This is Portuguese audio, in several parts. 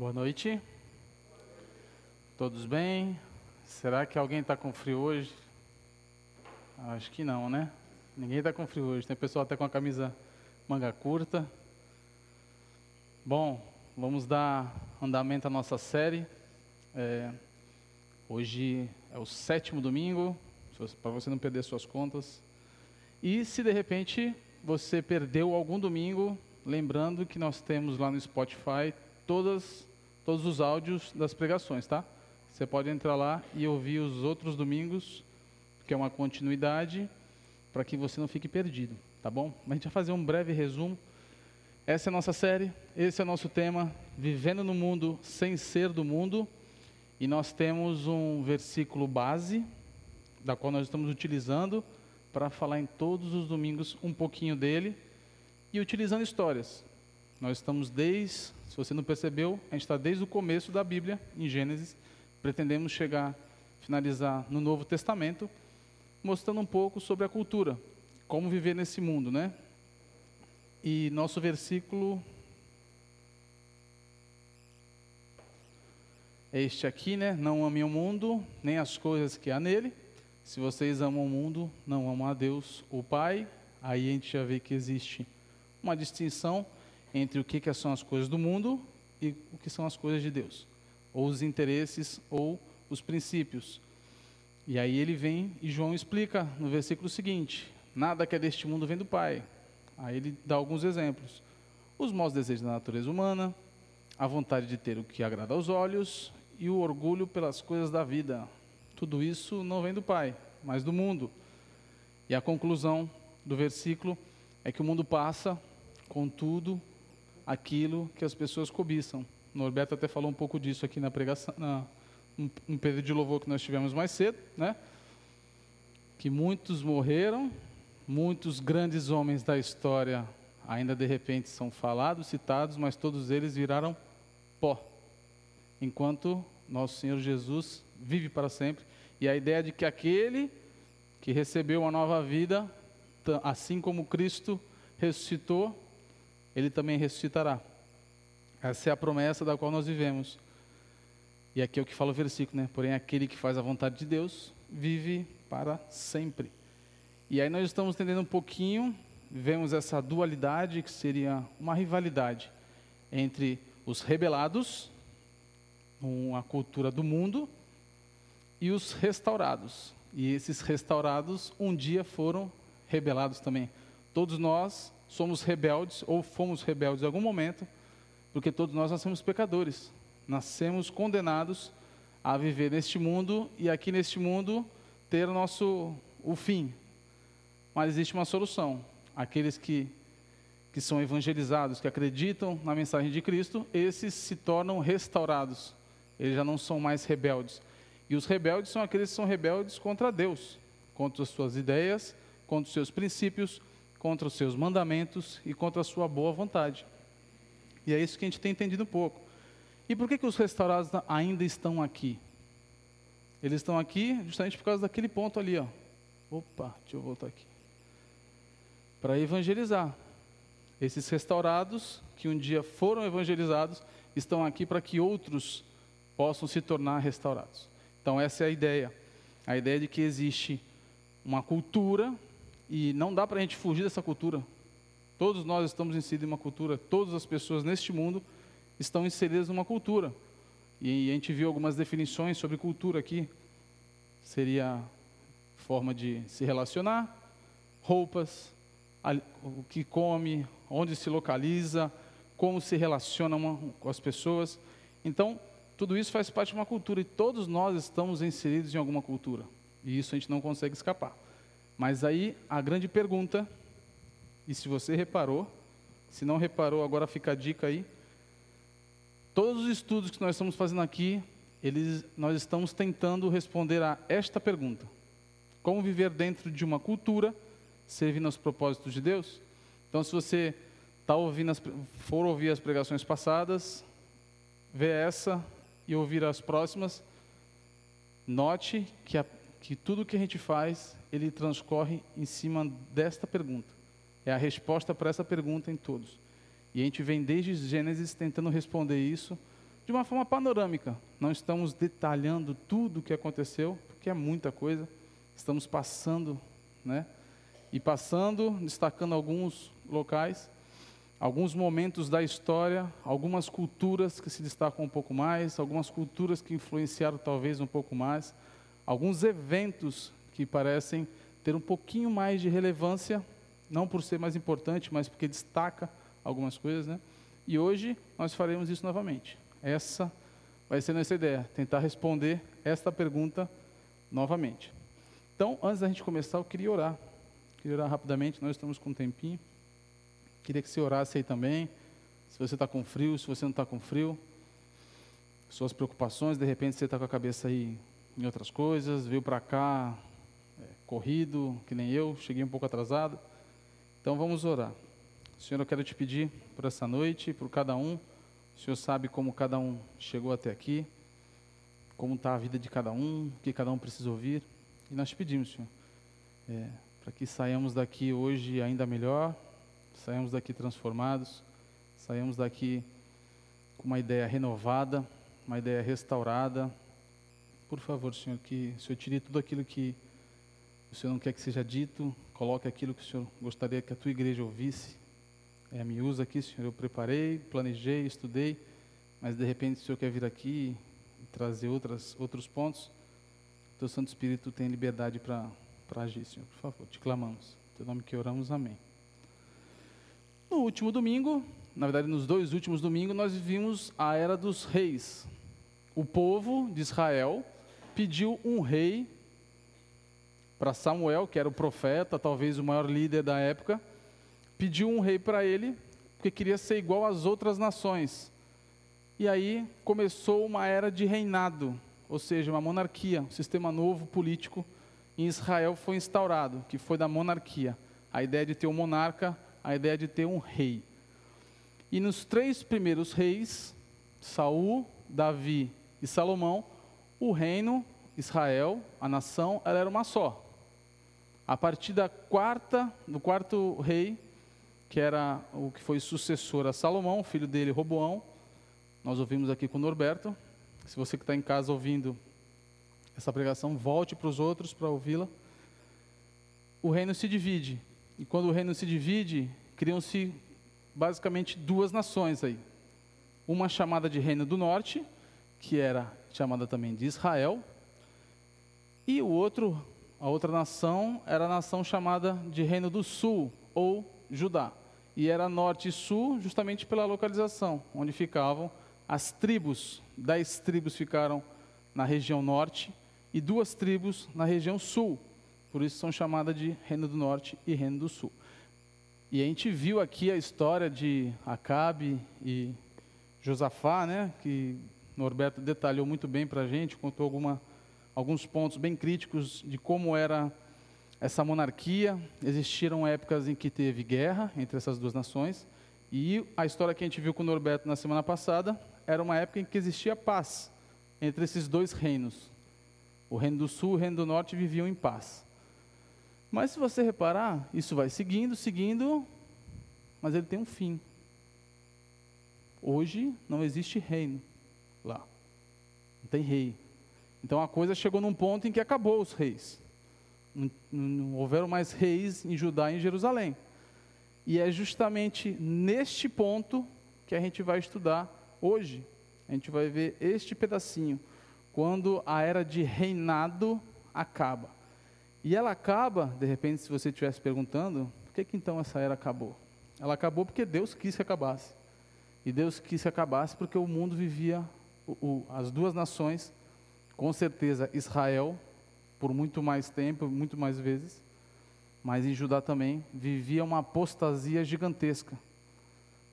Boa noite. Todos bem? Será que alguém está com frio hoje? Acho que não, né? Ninguém está com frio hoje. Tem pessoal até com a camisa manga curta. Bom, vamos dar andamento à nossa série. É, hoje é o sétimo domingo, para você não perder suas contas. E se de repente você perdeu algum domingo, lembrando que nós temos lá no Spotify todas, todos os áudios das pregações, tá? Você pode entrar lá e ouvir os outros domingos, que é uma continuidade, para que você não fique perdido, tá bom? Mas a gente vai fazer um breve resumo. Essa é a nossa série, esse é o nosso tema, Vivendo no Mundo Sem Ser do Mundo. E nós temos um versículo base, da qual nós estamos utilizando para falar em todos os domingos um pouquinho dele e utilizando histórias. Nós estamos desde, se você não percebeu, a gente está desde o começo da Bíblia, em Gênesis, pretendemos chegar, finalizar no Novo Testamento, mostrando um pouco sobre a cultura, como viver nesse mundo, né? E nosso versículo é este aqui, né? Não amem o mundo, nem as coisas que há nele. Se vocês amam o mundo, não amam a Deus, o Pai. Aí a gente já vê que existe uma distinção entre o que, que são as coisas do mundo e o que são as coisas de Deus ou os interesses ou os princípios. E aí ele vem e João explica no versículo seguinte: nada que é deste mundo vem do Pai. Aí ele dá alguns exemplos: os maus desejos da natureza humana, a vontade de ter o que agrada aos olhos e o orgulho pelas coisas da vida. Tudo isso não vem do Pai, mas do mundo. E a conclusão do versículo é que o mundo passa com tudo aquilo que as pessoas cobiçam. Norberto até falou um pouco disso aqui na pregação, na, um período de louvor que nós tivemos mais cedo, né? Que muitos morreram, muitos grandes homens da história ainda de repente são falados, citados, mas todos eles viraram pó. Enquanto nosso Senhor Jesus vive para sempre. E a ideia de que aquele que recebeu uma nova vida, assim como Cristo ressuscitou, ele também ressuscitará. Essa é a promessa da qual nós vivemos. E aqui é o que fala o versículo, né? Porém, aquele que faz a vontade de Deus vive para sempre. E aí nós estamos entendendo um pouquinho, vemos essa dualidade que seria uma rivalidade entre os rebelados, a cultura do mundo, e os restaurados. E esses restaurados um dia foram rebelados também. Todos nós somos rebeldes ou fomos rebeldes em algum momento porque todos nós nascemos pecadores, nascemos condenados a viver neste mundo e aqui neste mundo ter o nosso o fim. Mas existe uma solução. Aqueles que que são evangelizados, que acreditam na mensagem de Cristo, esses se tornam restaurados. Eles já não são mais rebeldes. E os rebeldes são aqueles que são rebeldes contra Deus, contra as suas ideias, contra os seus princípios, contra os seus mandamentos e contra a sua boa vontade. E é isso que a gente tem entendido um pouco. E por que, que os restaurados ainda estão aqui? Eles estão aqui justamente por causa daquele ponto ali, ó. Opa, deixa eu voltar aqui. Para evangelizar. Esses restaurados, que um dia foram evangelizados, estão aqui para que outros possam se tornar restaurados. Então, essa é a ideia. A ideia de que existe uma cultura e não dá para a gente fugir dessa cultura. Todos nós estamos inseridos em uma cultura, todas as pessoas neste mundo estão inseridas numa cultura. E a gente viu algumas definições sobre cultura aqui. Seria forma de se relacionar, roupas, o que come, onde se localiza, como se relaciona com as pessoas. Então, tudo isso faz parte de uma cultura e todos nós estamos inseridos em alguma cultura. E isso a gente não consegue escapar. Mas aí a grande pergunta e se você reparou, se não reparou, agora fica a dica aí. Todos os estudos que nós estamos fazendo aqui, eles, nós estamos tentando responder a esta pergunta: Como viver dentro de uma cultura, servindo aos propósitos de Deus? Então, se você tá ouvindo as, for ouvir as pregações passadas, vê essa e ouvir as próximas, note que, a, que tudo que a gente faz, ele transcorre em cima desta pergunta. É a resposta para essa pergunta em todos. E a gente vem desde Gênesis tentando responder isso de uma forma panorâmica. Não estamos detalhando tudo o que aconteceu, porque é muita coisa. Estamos passando, né? E passando, destacando alguns locais, alguns momentos da história, algumas culturas que se destacam um pouco mais, algumas culturas que influenciaram talvez um pouco mais, alguns eventos que parecem ter um pouquinho mais de relevância, não por ser mais importante, mas porque destaca algumas coisas, né? E hoje nós faremos isso novamente. Essa vai ser nossa ideia, tentar responder esta pergunta novamente. Então, antes da gente começar, eu queria orar. Queria orar rapidamente, nós estamos com um tempinho. Queria que você orasse aí também. Se você está com frio, se você não está com frio. Suas preocupações, de repente você está com a cabeça aí em outras coisas, veio para cá é, corrido, que nem eu, cheguei um pouco atrasado. Então vamos orar. Senhor, eu quero te pedir por essa noite, por cada um. O Senhor sabe como cada um chegou até aqui, como está a vida de cada um, o que cada um precisa ouvir. E nós te pedimos, Senhor, é, para que saiamos daqui hoje ainda melhor, saiamos daqui transformados, saiamos daqui com uma ideia renovada, uma ideia restaurada. Por favor, Senhor, que o Senhor tire tudo aquilo que o Senhor não quer que seja dito, coloque aquilo que o Senhor gostaria que a tua igreja ouvisse é, me usa aqui, Senhor. Eu preparei, planejei, estudei, mas de repente o Senhor quer vir aqui e trazer outras, outros pontos. O teu Santo Espírito tem liberdade para agir, Senhor. Por favor, te clamamos. Em teu nome que oramos, amém. No último domingo, na verdade nos dois últimos domingos, nós vimos a era dos reis. O povo de Israel pediu um rei para Samuel, que era o profeta, talvez o maior líder da época, pediu um rei para ele, porque queria ser igual às outras nações. E aí começou uma era de reinado, ou seja, uma monarquia, um sistema novo político em Israel foi instaurado, que foi da monarquia. A ideia de ter um monarca, a ideia de ter um rei. E nos três primeiros reis, Saul, Davi e Salomão, o reino, Israel, a nação, ela era uma só. A partir da quarta, do quarto rei, que era o que foi sucessor a Salomão, filho dele, Roboão. Nós ouvimos aqui com o Norberto. Se você que está em casa ouvindo essa pregação, volte para os outros para ouvi-la. O reino se divide. E quando o reino se divide, criam-se basicamente duas nações aí. Uma chamada de Reino do Norte, que era chamada também de Israel, e o outro, a outra nação, era a nação chamada de Reino do Sul, ou Judá e era norte e sul, justamente pela localização, onde ficavam as tribos. Dez tribos ficaram na região norte e duas tribos na região sul. Por isso são chamadas de Reino do Norte e Reino do Sul. E a gente viu aqui a história de Acabe e Josafá, né, que Norberto detalhou muito bem para a gente, contou alguma, alguns pontos bem críticos de como era essa monarquia, existiram épocas em que teve guerra entre essas duas nações, e a história que a gente viu com o Norberto na semana passada era uma época em que existia paz entre esses dois reinos. O reino do sul e o reino do norte viviam em paz. Mas se você reparar, isso vai seguindo, seguindo, mas ele tem um fim. Hoje não existe reino. Não tem rei. Então a coisa chegou num ponto em que acabou os reis. Não, não houveram mais reis em Judá e em Jerusalém. E é justamente neste ponto que a gente vai estudar hoje. A gente vai ver este pedacinho, quando a era de reinado acaba. E ela acaba, de repente, se você estivesse perguntando, por que, que então essa era acabou? Ela acabou porque Deus quis que acabasse. E Deus quis que acabasse porque o mundo vivia, o, as duas nações, com certeza Israel por muito mais tempo, muito mais vezes, mas em Judá também vivia uma apostasia gigantesca.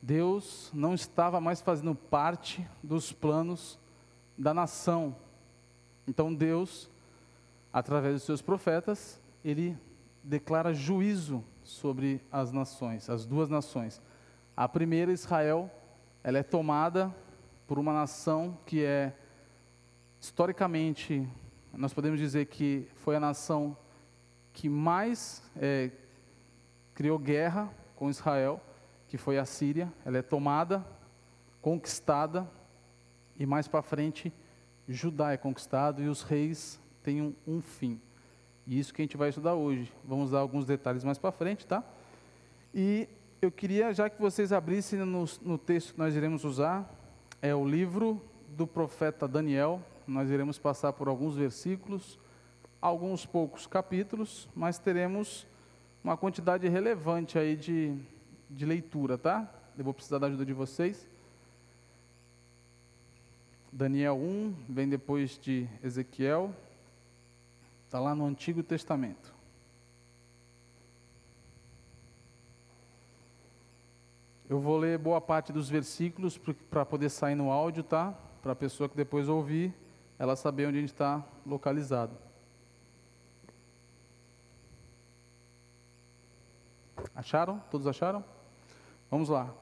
Deus não estava mais fazendo parte dos planos da nação. Então Deus, através dos seus profetas, ele declara juízo sobre as nações, as duas nações. A primeira, Israel, ela é tomada por uma nação que é historicamente nós podemos dizer que foi a nação que mais é, criou guerra com Israel, que foi a Síria. Ela é tomada, conquistada e mais para frente Judá é conquistado e os reis têm um, um, fim. E isso que a gente vai estudar hoje. Vamos dar alguns detalhes mais para frente, tá? E eu queria, já que vocês abrissem no, no texto que nós iremos usar, é o livro do profeta Daniel. Nós iremos passar por alguns versículos, alguns poucos capítulos, mas teremos uma quantidade relevante aí de, de leitura, tá? Eu vou precisar da ajuda de vocês. Daniel 1 vem depois de Ezequiel, está lá no Antigo Testamento. Eu vou ler boa parte dos versículos para poder sair no áudio, tá? Para a pessoa que depois ouvir, ela saber onde a gente está localizado. Acharam? Todos acharam? Vamos lá.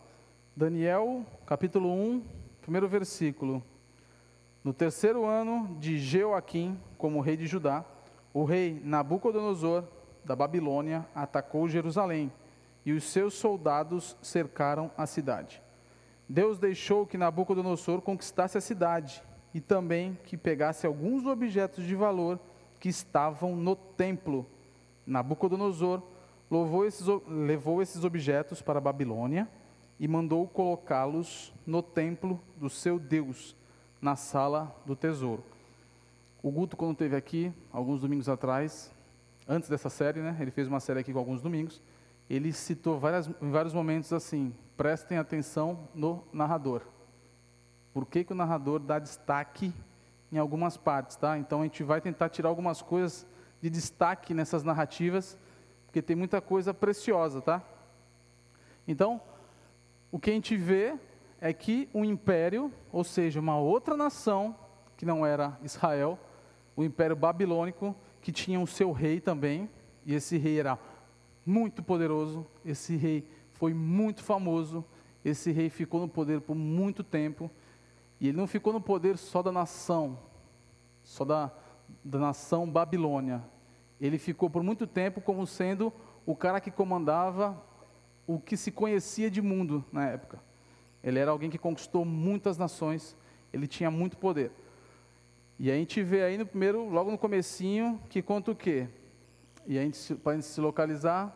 Daniel, capítulo 1, primeiro versículo. No terceiro ano de Jeoaquim, como rei de Judá, o rei Nabucodonosor, da Babilônia, atacou Jerusalém e os seus soldados cercaram a cidade. Deus deixou que Nabucodonosor conquistasse a cidade e também que pegasse alguns objetos de valor que estavam no templo. Nabucodonosor esses, levou esses objetos para a Babilônia e mandou colocá-los no templo do seu Deus na sala do tesouro. O Guto, quando esteve aqui, alguns domingos atrás, antes dessa série, né, ele fez uma série aqui com alguns domingos, ele citou várias, em vários momentos assim, prestem atenção no narrador. Por que, que o narrador dá destaque em algumas partes, tá? Então a gente vai tentar tirar algumas coisas de destaque nessas narrativas, porque tem muita coisa preciosa, tá? Então, o que a gente vê é que um império, ou seja, uma outra nação, que não era Israel, o império babilônico, que tinha o seu rei também, e esse rei era muito poderoso, esse rei foi muito famoso, esse rei ficou no poder por muito tempo, e ele não ficou no poder só da nação, só da, da nação Babilônia, ele ficou por muito tempo como sendo o cara que comandava o que se conhecia de mundo na época. Ele era alguém que conquistou muitas nações, ele tinha muito poder. E a gente vê aí no primeiro, logo no comecinho, que conta o quê? E a gente, para a gente se localizar,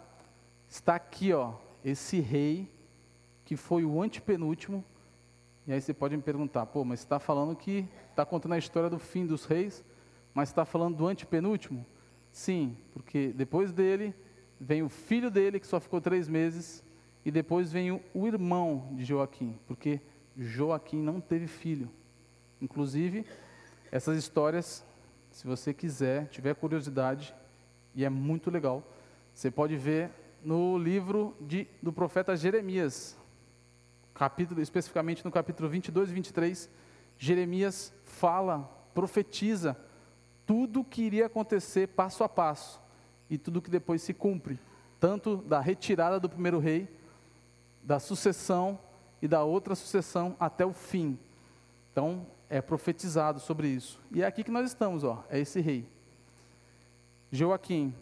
está aqui, ó, esse rei que foi o antepenúltimo. E aí você pode me perguntar, pô, mas está falando que está contando a história do fim dos reis, mas está falando do antepenúltimo? Sim, porque depois dele vem o filho dele que só ficou três meses e depois vem o, o irmão de Joaquim, porque Joaquim não teve filho. Inclusive, essas histórias, se você quiser, tiver curiosidade, e é muito legal, você pode ver no livro de, do profeta Jeremias, capítulo, especificamente no capítulo 22 e 23, Jeremias fala, profetiza tudo que iria acontecer passo a passo e tudo que depois se cumpre, tanto da retirada do primeiro rei da sucessão e da outra sucessão até o fim. Então, é profetizado sobre isso. E é aqui que nós estamos, ó, é esse rei. Joaquim.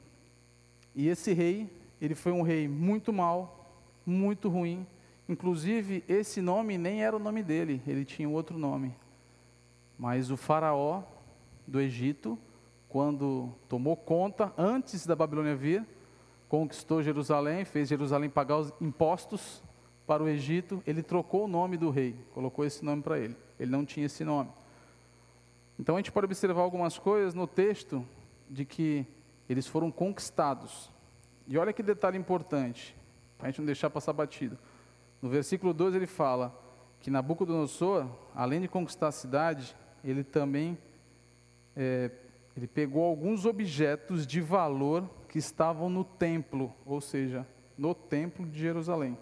E esse rei, ele foi um rei muito mau, muito ruim. Inclusive, esse nome nem era o nome dele, ele tinha um outro nome. Mas o faraó do Egito, quando tomou conta, antes da Babilônia vir, conquistou Jerusalém, fez Jerusalém pagar os impostos para o Egito, ele trocou o nome do rei, colocou esse nome para ele. Ele não tinha esse nome. Então a gente pode observar algumas coisas no texto de que eles foram conquistados. E olha que detalhe importante, para a gente não deixar passar batido. No versículo 2 ele fala que Nabucodonosor, além de conquistar a cidade, ele também é, ele pegou alguns objetos de valor que estavam no templo, ou seja, no templo de Jerusalém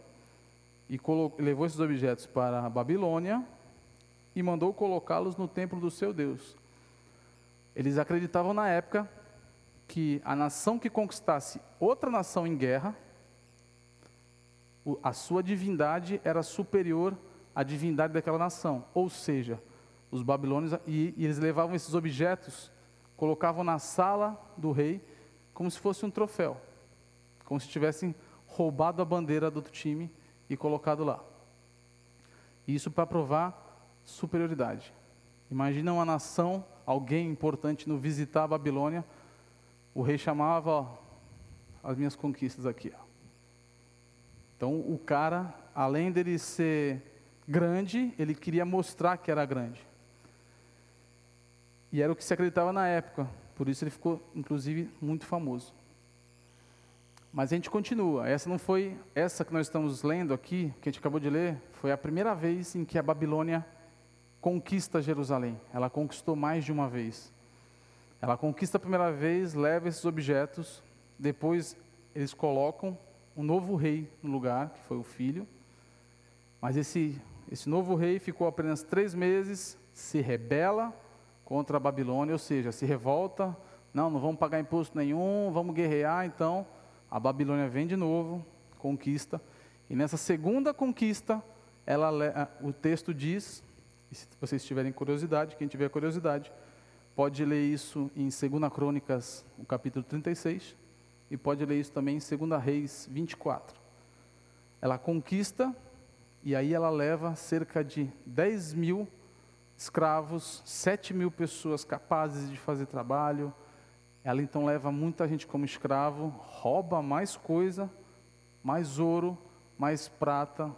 e levou esses objetos para a Babilônia e mandou colocá-los no templo do seu Deus. Eles acreditavam na época que a nação que conquistasse outra nação em guerra, a sua divindade era superior à divindade daquela nação. Ou seja, os babilônios, e, e eles levavam esses objetos, colocavam na sala do rei, como se fosse um troféu, como se tivessem roubado a bandeira do outro time e colocado lá. Isso para provar superioridade. Imagina uma nação, alguém importante no visitar a Babilônia, o rei chamava ó, as minhas conquistas aqui. Ó. Então o cara, além dele ser grande, ele queria mostrar que era grande. E era o que se acreditava na época, por isso ele ficou, inclusive, muito famoso. Mas a gente continua. Essa não foi essa que nós estamos lendo aqui, que a gente acabou de ler, foi a primeira vez em que a Babilônia conquista Jerusalém. Ela conquistou mais de uma vez. Ela conquista a primeira vez, leva esses objetos, depois eles colocam um novo rei no lugar, que foi o filho. Mas esse, esse novo rei ficou apenas três meses, se rebela contra a Babilônia, ou seja, se revolta. Não, não vamos pagar imposto nenhum, vamos guerrear. Então, a Babilônia vem de novo, conquista. E nessa segunda conquista, ela, o texto diz, se vocês tiverem curiosidade, quem tiver curiosidade, pode ler isso em 2 Crônicas, o capítulo 36, e pode ler isso também em 2 Reis 24. Ela conquista e aí ela leva cerca de 10 mil escravos, 7 mil pessoas capazes de fazer trabalho. Ela então leva muita gente como escravo, rouba mais coisa, mais ouro, mais prata,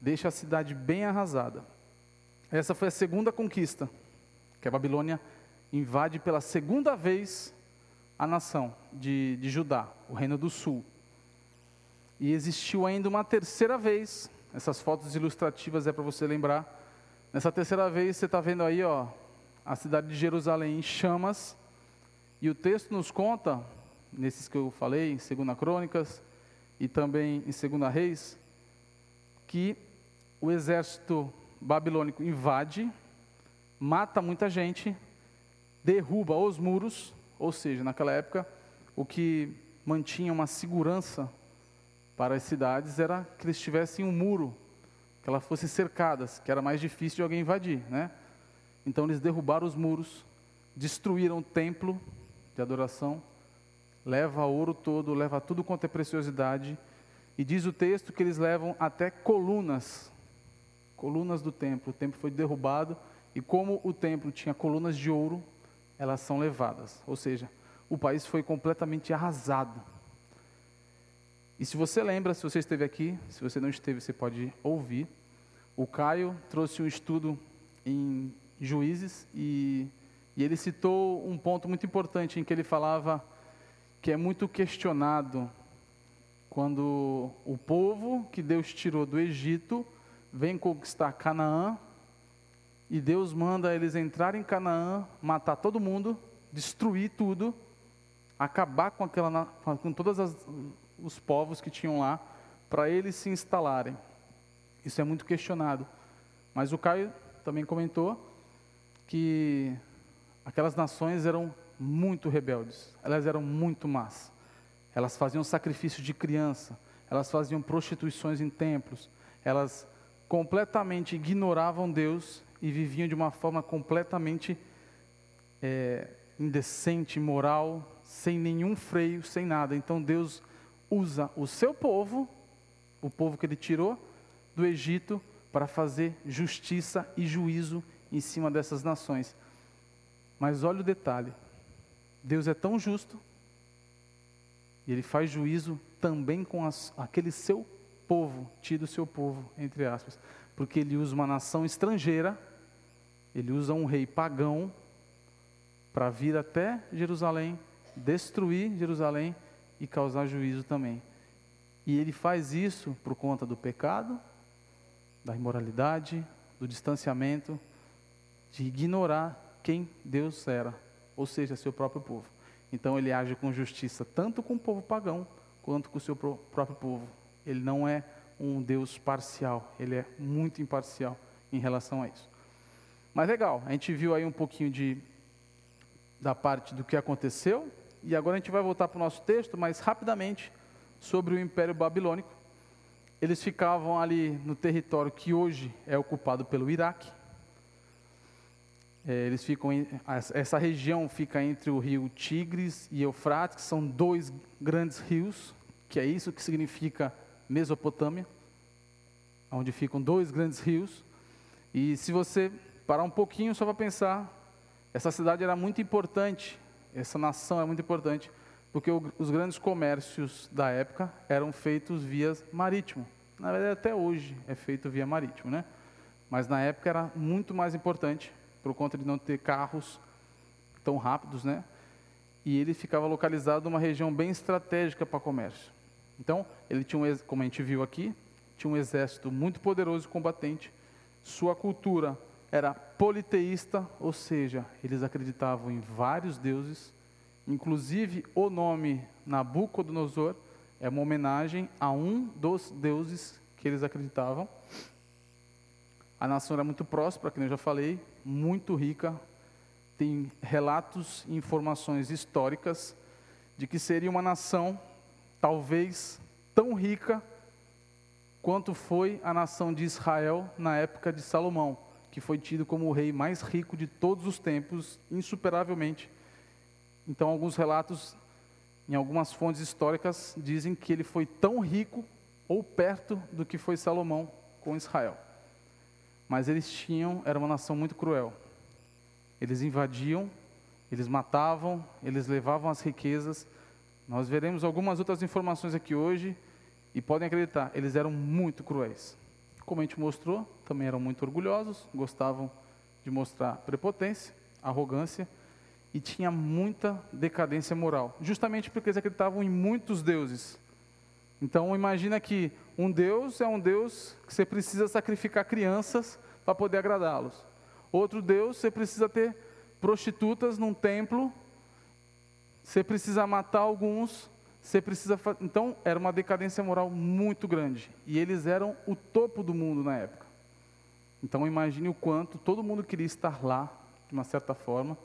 deixa a cidade bem arrasada. Essa foi a segunda conquista, que a Babilônia invade pela segunda vez a nação de, de Judá, o reino do sul. E existiu ainda uma terceira vez, essas fotos ilustrativas é para você lembrar. Nessa terceira vez você está vendo aí, ó, a cidade de Jerusalém em chamas. E o texto nos conta, nesses que eu falei, em 2 Crônicas e também em 2 Reis, que o exército babilônico invade, mata muita gente, derruba os muros ou seja, naquela época, o que mantinha uma segurança para as cidades era que eles tivessem um muro, que elas fossem cercadas, que era mais difícil de alguém invadir, né? Então eles derrubaram os muros, destruíram o templo de adoração, leva ouro todo, leva tudo quanto é preciosidade, e diz o texto que eles levam até colunas, colunas do templo. O templo foi derrubado, e como o templo tinha colunas de ouro, elas são levadas. Ou seja, o país foi completamente arrasado. E se você lembra, se você esteve aqui, se você não esteve, você pode ouvir. O Caio trouxe um estudo em Juízes e, e ele citou um ponto muito importante em que ele falava que é muito questionado quando o povo que Deus tirou do Egito vem conquistar Canaã e Deus manda eles entrarem em Canaã, matar todo mundo, destruir tudo, acabar com, aquela, com todos os povos que tinham lá, para eles se instalarem. Isso é muito questionado. Mas o Caio também comentou que aquelas nações eram muito rebeldes, elas eram muito más. Elas faziam sacrifício de criança, elas faziam prostituições em templos, elas completamente ignoravam Deus e viviam de uma forma completamente é, indecente, moral, sem nenhum freio, sem nada. Então Deus usa o seu povo, o povo que ele tirou do Egito, para fazer justiça e juízo em cima dessas nações. Mas olha o detalhe: Deus é tão justo, e ele faz juízo também com as, aquele seu povo, tido seu povo, entre aspas, porque ele usa uma nação estrangeira ele usa um rei pagão para vir até Jerusalém, destruir Jerusalém e causar juízo também. E ele faz isso por conta do pecado, da imoralidade, do distanciamento, de ignorar quem Deus era, ou seja, seu próprio povo. Então ele age com justiça tanto com o povo pagão quanto com o seu próprio povo. Ele não é um Deus parcial, ele é muito imparcial em relação a isso. Mas legal, a gente viu aí um pouquinho de, da parte do que aconteceu, e agora a gente vai voltar para o nosso texto, mas rapidamente, sobre o Império Babilônico. Eles ficavam ali no território que hoje é ocupado pelo Iraque. É, eles ficam em, essa região fica entre o rio Tigres e Eufrates, que são dois grandes rios, que é isso que significa Mesopotâmia, onde ficam dois grandes rios. E se você parar um pouquinho só para pensar. Essa cidade era muito importante, essa nação era muito importante, porque o, os grandes comércios da época eram feitos via marítimo. Na verdade, até hoje é feito via marítimo, né? Mas na época era muito mais importante, por conta de não ter carros tão rápidos, né? E ele ficava localizado numa região bem estratégica para comércio. Então, ele tinha, um, como a gente viu aqui, tinha um exército muito poderoso e combatente. Sua cultura era politeísta, ou seja, eles acreditavam em vários deuses. Inclusive, o nome Nabucodonosor é uma homenagem a um dos deuses que eles acreditavam. A nação era muito próspera, como eu já falei, muito rica. Tem relatos e informações históricas de que seria uma nação talvez tão rica quanto foi a nação de Israel na época de Salomão, que foi tido como o rei mais rico de todos os tempos, insuperavelmente. Então, alguns relatos, em algumas fontes históricas, dizem que ele foi tão rico ou perto do que foi Salomão com Israel. Mas eles tinham, era uma nação muito cruel. Eles invadiam, eles matavam, eles levavam as riquezas. Nós veremos algumas outras informações aqui hoje e podem acreditar, eles eram muito cruéis. Como a gente mostrou, também eram muito orgulhosos, gostavam de mostrar prepotência, arrogância e tinha muita decadência moral, justamente porque eles acreditavam em muitos deuses. Então imagina que um Deus é um Deus que você precisa sacrificar crianças para poder agradá-los. Outro Deus, você precisa ter prostitutas num templo, você precisa matar alguns, você precisa. Então, era uma decadência moral muito grande. E eles eram o topo do mundo na época. Então, imagine o quanto todo mundo queria estar lá, de uma certa forma,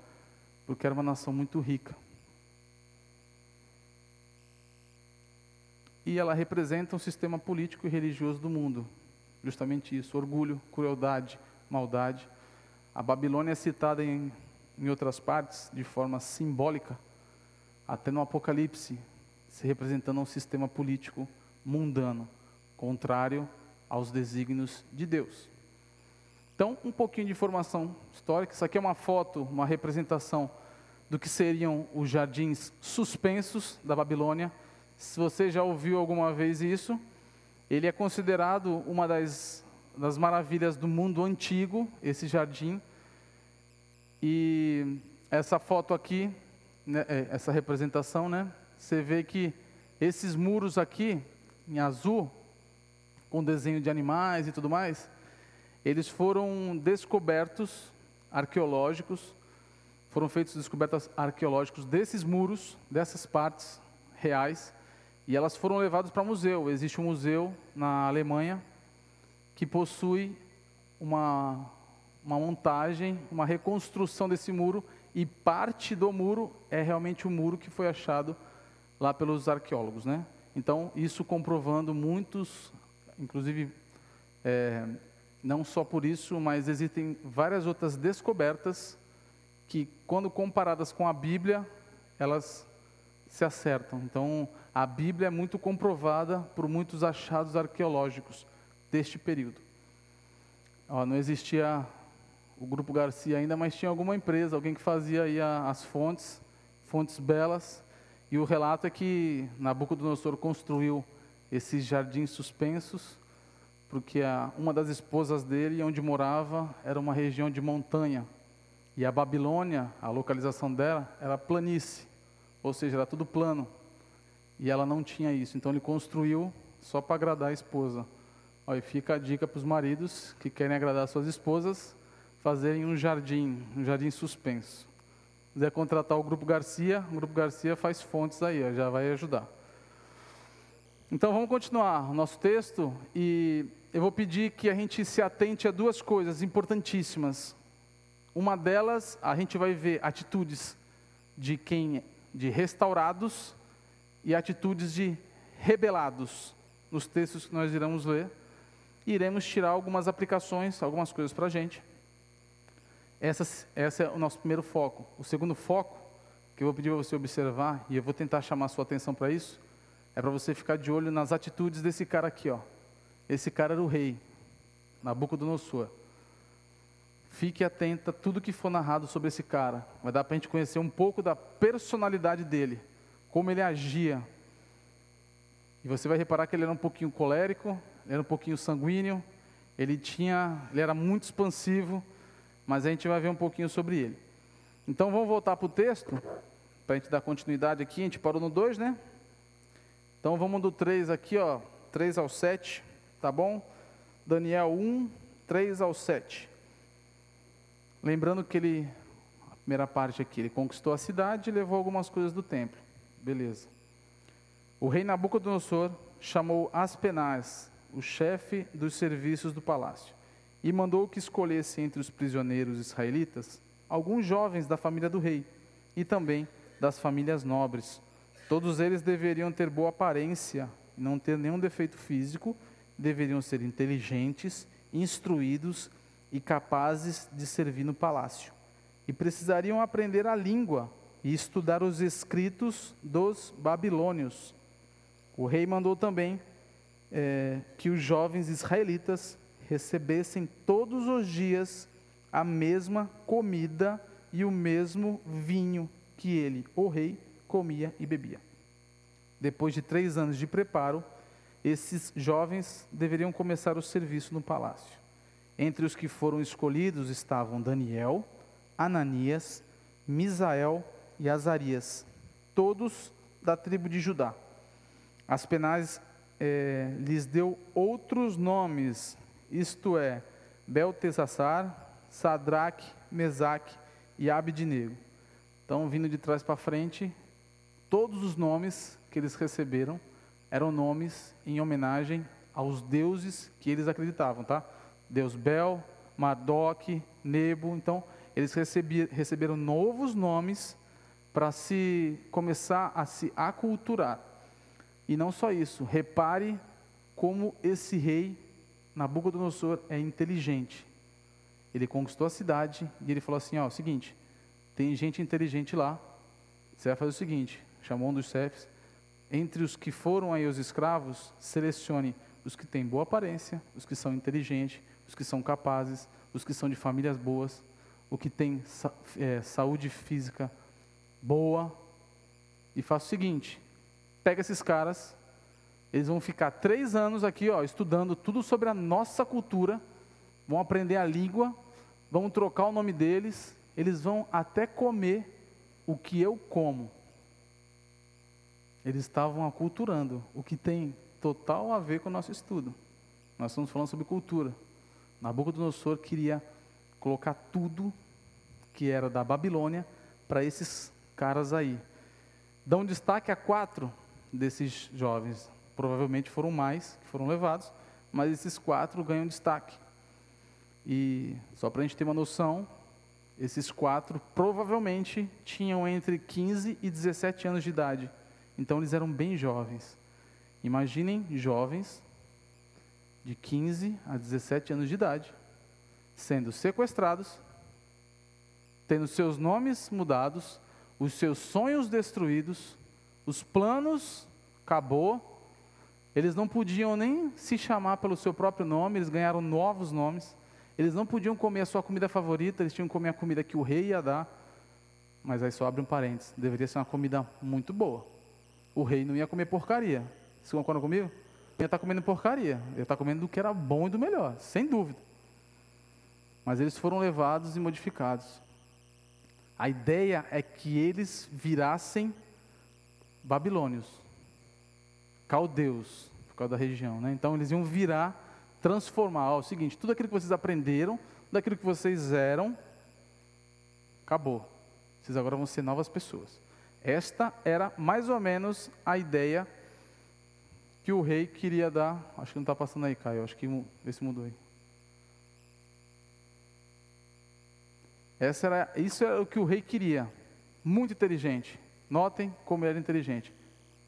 porque era uma nação muito rica. e ela representa um sistema político e religioso do mundo. Justamente isso: orgulho, crueldade, maldade. A Babilônia é citada em, em outras partes de forma simbólica, até no Apocalipse, se representando um sistema político mundano, contrário aos desígnios de Deus. Então, um pouquinho de informação histórica. Isso aqui é uma foto, uma representação do que seriam os jardins suspensos da Babilônia se você já ouviu alguma vez isso, ele é considerado uma das, das maravilhas do mundo antigo, esse jardim. E essa foto aqui, né, é, essa representação, né? Você vê que esses muros aqui, em azul, com desenho de animais e tudo mais, eles foram descobertos arqueológicos, foram feitos descobertas arqueológicos desses muros, dessas partes reais, e elas foram levadas para museu. Existe um museu na Alemanha que possui uma, uma montagem, uma reconstrução desse muro, e parte do muro é realmente o muro que foi achado lá pelos arqueólogos. Né? Então, isso comprovando muitos, inclusive, é, não só por isso, mas existem várias outras descobertas que, quando comparadas com a Bíblia, elas se acertam. Então, a Bíblia é muito comprovada por muitos achados arqueológicos deste período. Ó, não existia o Grupo Garcia ainda, mas tinha alguma empresa, alguém que fazia aí as fontes, fontes belas, e o relato é que Nabucodonosor construiu esses jardins suspensos, porque a, uma das esposas dele, onde morava, era uma região de montanha, e a Babilônia, a localização dela, era planície, ou seja, era tudo plano. E ela não tinha isso, então ele construiu só para agradar a esposa. Olha, fica a dica para os maridos que querem agradar suas esposas, fazerem um jardim, um jardim suspenso. Se quiser contratar o Grupo Garcia, o Grupo Garcia faz fontes aí, já vai ajudar. Então vamos continuar o nosso texto e eu vou pedir que a gente se atente a duas coisas importantíssimas. Uma delas, a gente vai ver atitudes de quem de restaurados e atitudes de rebelados nos textos que nós iremos ler. Iremos tirar algumas aplicações, algumas coisas para a gente. Essa, essa é o nosso primeiro foco. O segundo foco, que eu vou pedir para você observar, e eu vou tentar chamar a sua atenção para isso, é para você ficar de olho nas atitudes desse cara aqui. Ó. Esse cara era o rei, Nabucodonosor. fique atenta a tudo que for narrado sobre esse cara. Vai dar para a gente conhecer um pouco da personalidade dele, como ele agia. E você vai reparar que ele era um pouquinho colérico, ele era um pouquinho sanguíneo, ele tinha, ele era muito expansivo, mas a gente vai ver um pouquinho sobre ele. Então vamos voltar para o texto, para a gente dar continuidade aqui, a gente parou no 2, né? Então vamos do 3 aqui, ó, 3 ao 7, tá bom? Daniel 1, 3 ao 7. Lembrando que ele, a primeira parte aqui, ele conquistou a cidade e levou algumas coisas do templo. Beleza. O rei Nabucodonosor chamou Aspenaz, o chefe dos serviços do palácio, e mandou que escolhesse entre os prisioneiros israelitas alguns jovens da família do rei e também das famílias nobres. Todos eles deveriam ter boa aparência, não ter nenhum defeito físico, deveriam ser inteligentes, instruídos e capazes de servir no palácio. E precisariam aprender a língua e estudar os escritos dos babilônios. O rei mandou também é, que os jovens israelitas recebessem todos os dias a mesma comida e o mesmo vinho que ele, o rei, comia e bebia. Depois de três anos de preparo, esses jovens deveriam começar o serviço no palácio. Entre os que foram escolhidos estavam Daniel, Ananias, Misael e Azarias, todos da tribo de Judá. Aspenaz é, lhes deu outros nomes, isto é, Beltesassar, Sadraque, Mesaque e Abidnego. Então, vindo de trás para frente, todos os nomes que eles receberam eram nomes em homenagem aos deuses que eles acreditavam, tá? Deus Bel, Marduk, Nebo. Então, eles receberam novos nomes para se começar a se aculturar. E não só isso, repare como esse rei Nabucodonosor é inteligente. Ele conquistou a cidade e ele falou assim: ó, seguinte, tem gente inteligente lá. Você vai fazer o seguinte: chamou um dos chefes, entre os que foram aí os escravos, selecione os que têm boa aparência, os que são inteligentes, os que são capazes, os que são de famílias boas, o que tem é, saúde física boa. E faça o seguinte: pega esses caras, eles vão ficar três anos aqui, ó, estudando tudo sobre a nossa cultura, vão aprender a língua, vão trocar o nome deles, eles vão até comer o que eu como. Eles estavam aculturando, o que tem total a ver com o nosso estudo. Nós estamos falando sobre cultura. Nabucodonosor queria colocar tudo que era da Babilônia para esses caras aí. Um destaque a quatro desses jovens. Provavelmente foram mais que foram levados, mas esses quatro ganham destaque. E só para a gente ter uma noção, esses quatro provavelmente tinham entre 15 e 17 anos de idade. Então eles eram bem jovens. Imaginem jovens de 15 a 17 anos de idade sendo sequestrados, tendo seus nomes mudados, os seus sonhos destruídos, os planos acabou. Eles não podiam nem se chamar pelo seu próprio nome, eles ganharam novos nomes. Eles não podiam comer a sua comida favorita, eles tinham que comer a comida que o rei ia dar. Mas aí só abre um parênteses, deveria ser uma comida muito boa. O rei não ia comer porcaria. Vocês concordam comigo? Ia estar comendo porcaria, ia estar comendo do que era bom e do melhor, sem dúvida. Mas eles foram levados e modificados. A ideia é que eles virassem babilônios, caldeus, por causa da região. Né? Então eles iam virar transformar. Ó, é o seguinte, tudo aquilo que vocês aprenderam, daquilo que vocês eram, acabou. Vocês agora vão ser novas pessoas. Esta era mais ou menos a ideia que o rei queria dar. Acho que não está passando aí, Caio. Acho que esse mudou aí. Essa era, isso era o que o rei queria. Muito inteligente. Notem como ele era inteligente.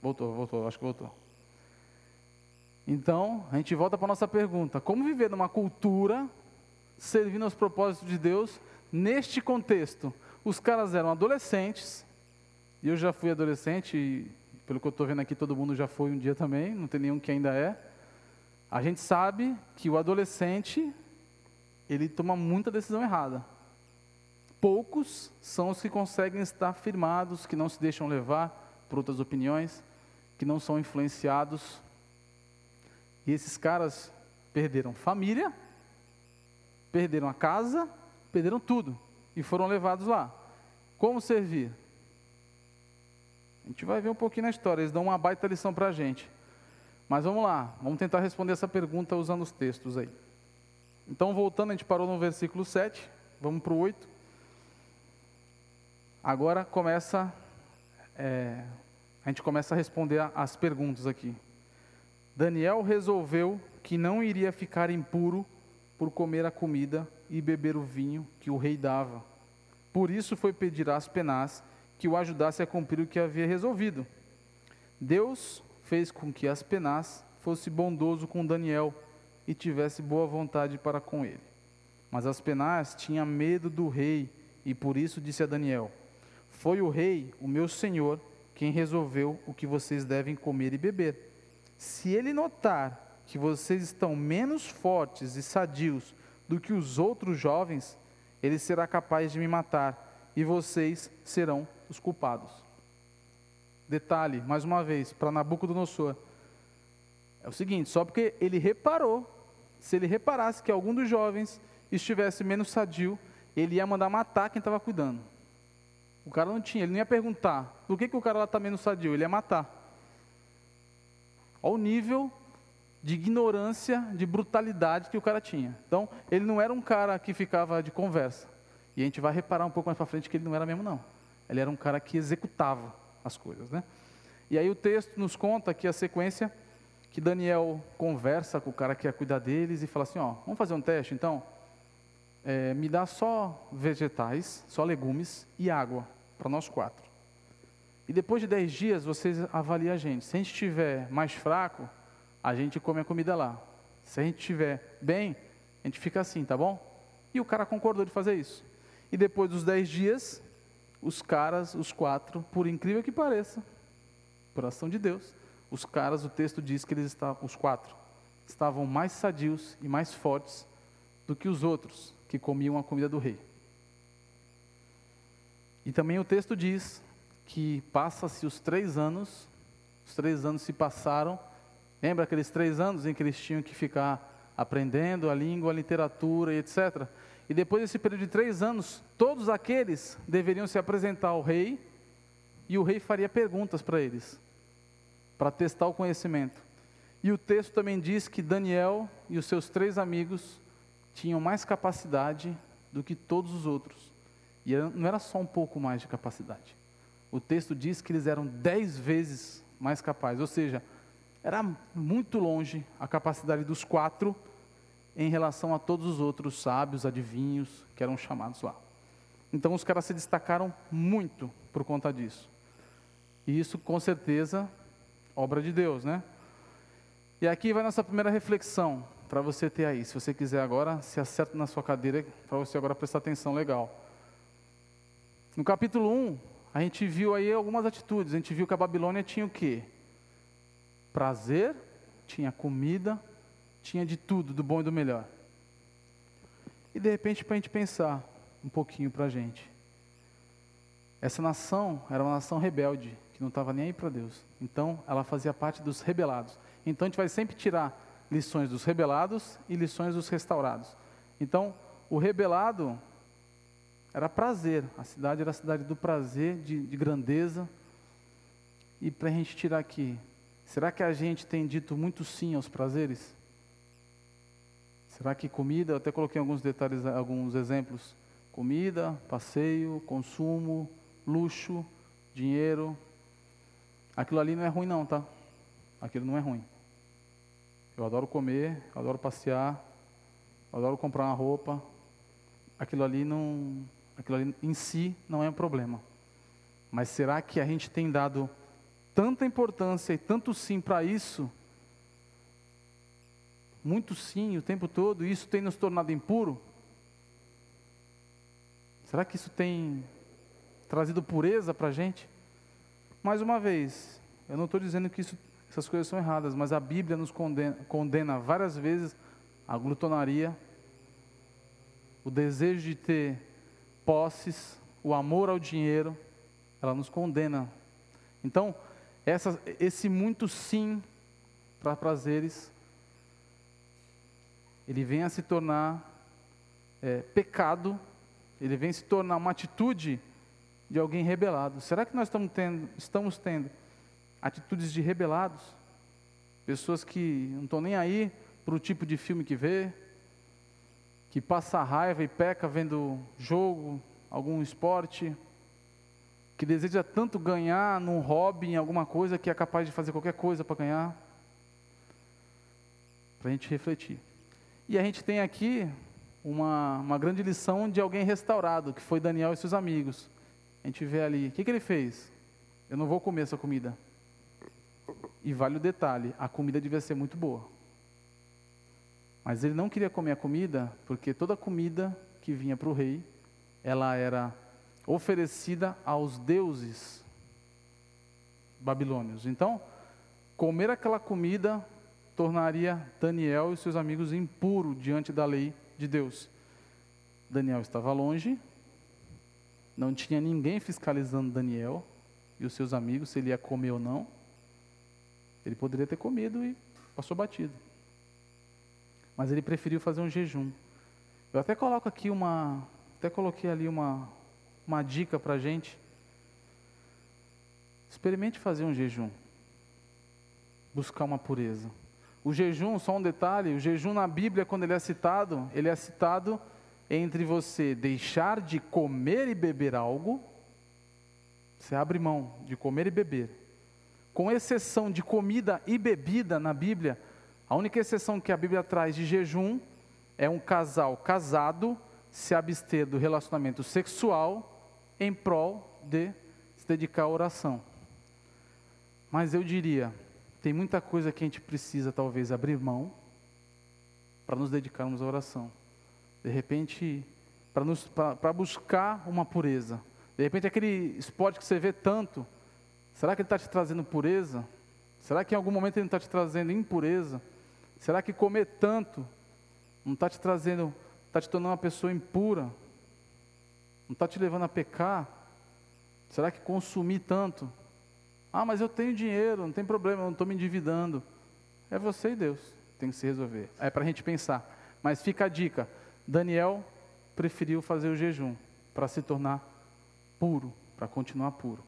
Voltou, voltou, acho que voltou. Então, a gente volta para a nossa pergunta: como viver numa cultura servindo aos propósitos de Deus neste contexto? Os caras eram adolescentes, e eu já fui adolescente, e pelo que eu estou vendo aqui, todo mundo já foi um dia também, não tem nenhum que ainda é. A gente sabe que o adolescente ele toma muita decisão errada. Poucos são os que conseguem estar firmados, que não se deixam levar por outras opiniões, que não são influenciados. E esses caras perderam família, perderam a casa, perderam tudo e foram levados lá. Como servir? A gente vai ver um pouquinho na história, eles dão uma baita lição para a gente. Mas vamos lá, vamos tentar responder essa pergunta usando os textos aí. Então, voltando, a gente parou no versículo 7, vamos para o 8. Agora começa, é, a gente começa a responder as perguntas aqui. Daniel resolveu que não iria ficar impuro por comer a comida e beber o vinho que o rei dava. Por isso foi pedir a Aspenaz que o ajudasse a cumprir o que havia resolvido. Deus fez com que Aspenaz fosse bondoso com Daniel e tivesse boa vontade para com ele. Mas Aspenaz tinha medo do rei e por isso disse a Daniel: Foi o rei, o meu senhor, quem resolveu o que vocês devem comer e beber. Se ele notar que vocês estão menos fortes e sadios do que os outros jovens, ele será capaz de me matar e vocês serão os culpados. Detalhe, mais uma vez, para Nabucodonosor. É o seguinte, só porque ele reparou, se ele reparasse que algum dos jovens estivesse menos sadio, ele ia mandar matar quem estava cuidando. O cara não tinha, ele não ia perguntar, por que, que o cara lá está menos sadio? Ele ia matar. Olha o nível de ignorância, de brutalidade que o cara tinha. Então, ele não era um cara que ficava de conversa. E a gente vai reparar um pouco mais para frente que ele não era mesmo, não. Ele era um cara que executava as coisas, né? E aí o texto nos conta aqui a sequência que Daniel conversa com o cara que ia cuidar deles e fala assim, ó, vamos fazer um teste, então? É, me dá só vegetais, só legumes e água para nós quatro. E depois de dez dias vocês avaliam a gente. Se a gente estiver mais fraco, a gente come a comida lá. Se a gente estiver bem, a gente fica assim, tá bom? E o cara concordou de fazer isso. E depois dos dez dias, os caras, os quatro, por incrível que pareça, por ação de Deus, os caras, o texto diz que eles estavam, os quatro, estavam mais sadios e mais fortes do que os outros que comiam a comida do rei. E também o texto diz que passa-se os três anos, os três anos se passaram, lembra aqueles três anos em que eles tinham que ficar aprendendo a língua, a literatura e etc. E depois desse período de três anos, todos aqueles deveriam se apresentar ao rei, e o rei faria perguntas para eles, para testar o conhecimento. E o texto também diz que Daniel e os seus três amigos tinham mais capacidade do que todos os outros. E não era só um pouco mais de capacidade. O texto diz que eles eram dez vezes mais capazes, ou seja, era muito longe a capacidade dos quatro em relação a todos os outros sábios, adivinhos que eram chamados lá. Então os caras se destacaram muito por conta disso. E isso com certeza obra de Deus, né? E aqui vai nossa primeira reflexão para você ter aí. Se você quiser agora, se acerta na sua cadeira para você agora prestar atenção legal. No capítulo 1, a gente viu aí algumas atitudes. A gente viu que a Babilônia tinha o quê? Prazer, tinha comida, tinha de tudo, do bom e do melhor. E de repente, para a gente pensar um pouquinho para a gente, essa nação era uma nação rebelde, que não estava nem aí para Deus. Então, ela fazia parte dos rebelados. Então, a gente vai sempre tirar lições dos rebelados e lições dos restaurados. Então, o rebelado era prazer, a cidade era a cidade do prazer, de, de grandeza. E para a gente tirar aqui, será que a gente tem dito muito sim aos prazeres? Será que comida, eu até coloquei alguns detalhes, alguns exemplos. Comida, passeio, consumo, luxo, dinheiro. Aquilo ali não é ruim não, tá? Aquilo não é ruim. Eu adoro comer, adoro passear, adoro comprar uma roupa. Aquilo ali não, aquilo ali em si não é um problema. Mas será que a gente tem dado tanta importância e tanto sim para isso muito sim o tempo todo, e isso tem nos tornado impuro? Será que isso tem trazido pureza para a gente? Mais uma vez, eu não estou dizendo que isso, essas coisas são erradas, mas a Bíblia nos condena, condena várias vezes a glutonaria, o desejo de ter posses, o amor ao dinheiro, ela nos condena. Então, essa, esse muito sim para prazeres, ele vem a se tornar é, pecado, ele vem se tornar uma atitude de alguém rebelado. Será que nós estamos tendo, estamos tendo atitudes de rebelados? Pessoas que não estão nem aí para o tipo de filme que vê, que passa raiva e peca vendo jogo, algum esporte, que deseja tanto ganhar num hobby, em alguma coisa, que é capaz de fazer qualquer coisa para ganhar. Para a gente refletir. E a gente tem aqui uma, uma grande lição de alguém restaurado, que foi Daniel e seus amigos. A gente vê ali, o que, que ele fez? Eu não vou comer essa comida. E vale o detalhe, a comida devia ser muito boa. Mas ele não queria comer a comida, porque toda comida que vinha para o rei, ela era oferecida aos deuses babilônios. Então, comer aquela comida tornaria Daniel e seus amigos impuros diante da lei de Deus. Daniel estava longe, não tinha ninguém fiscalizando Daniel e os seus amigos se ele ia comer ou não. Ele poderia ter comido e passou batido. Mas ele preferiu fazer um jejum. Eu até coloco aqui uma, até coloquei ali uma, uma dica para a gente. Experimente fazer um jejum. Buscar uma pureza. O jejum, só um detalhe, o jejum na Bíblia, quando ele é citado, ele é citado entre você deixar de comer e beber algo, você abre mão de comer e beber. Com exceção de comida e bebida na Bíblia, a única exceção que a Bíblia traz de jejum é um casal casado se abster do relacionamento sexual em prol de se dedicar à oração. Mas eu diria, tem muita coisa que a gente precisa talvez abrir mão para nos dedicarmos à oração. De repente, para buscar uma pureza. De repente, aquele esporte que você vê tanto, será que ele está te trazendo pureza? Será que em algum momento ele está te trazendo impureza? Será que comer tanto não está te trazendo está te tornando uma pessoa impura? Não está te levando a pecar? Será que consumir tanto? Ah, mas eu tenho dinheiro, não tem problema, eu não estou me endividando. É você e Deus, tem que se resolver. É para a gente pensar. Mas fica a dica: Daniel preferiu fazer o jejum para se tornar puro, para continuar puro.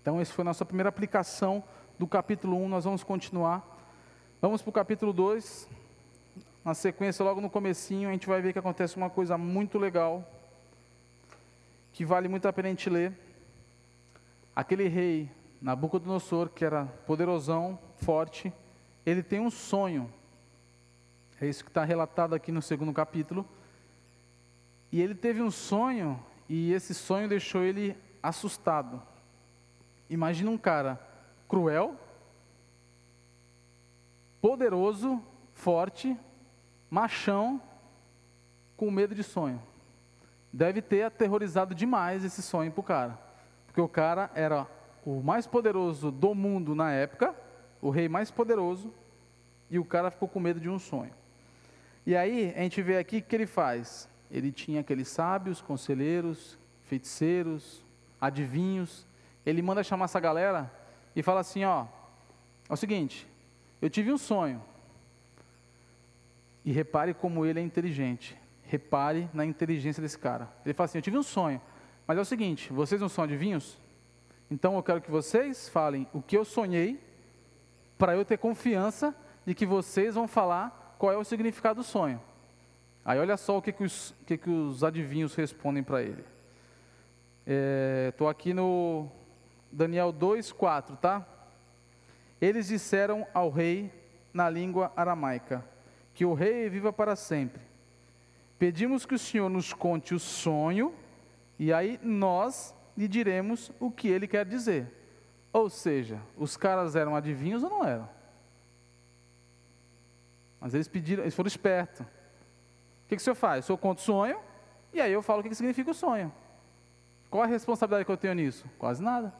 Então, essa foi a nossa primeira aplicação do capítulo 1. Nós vamos continuar. Vamos para o capítulo 2. Na sequência, logo no comecinho, a gente vai ver que acontece uma coisa muito legal, que vale muito a pena a gente ler. Aquele rei, Nabucodonosor, que era poderosão, forte, ele tem um sonho. É isso que está relatado aqui no segundo capítulo. E ele teve um sonho, e esse sonho deixou ele assustado. Imagina um cara cruel, poderoso, forte, machão com medo de sonho. Deve ter aterrorizado demais esse sonho para o cara. Porque o cara era o mais poderoso do mundo na época, o rei mais poderoso, e o cara ficou com medo de um sonho. E aí a gente vê aqui o que ele faz. Ele tinha aqueles sábios, conselheiros, feiticeiros, adivinhos. Ele manda chamar essa galera e fala assim: ó, é o seguinte, eu tive um sonho. E repare como ele é inteligente. Repare na inteligência desse cara. Ele fala assim: Eu tive um sonho, mas é o seguinte: vocês não são adivinhos? Então eu quero que vocês falem o que eu sonhei, para eu ter confiança de que vocês vão falar qual é o significado do sonho. Aí olha só o que, que, os, que, que os adivinhos respondem para ele. Estou é, aqui no Daniel 2, 4, tá? Eles disseram ao rei na língua aramaica: que o rei viva para sempre. Pedimos que o Senhor nos conte o sonho, e aí nós lhe diremos o que ele quer dizer. Ou seja, os caras eram adivinhos ou não eram? Mas eles pediram, eles foram espertos. O que, que o senhor faz? O senhor conta o sonho, e aí eu falo o que, que significa o sonho. Qual a responsabilidade que eu tenho nisso? Quase nada.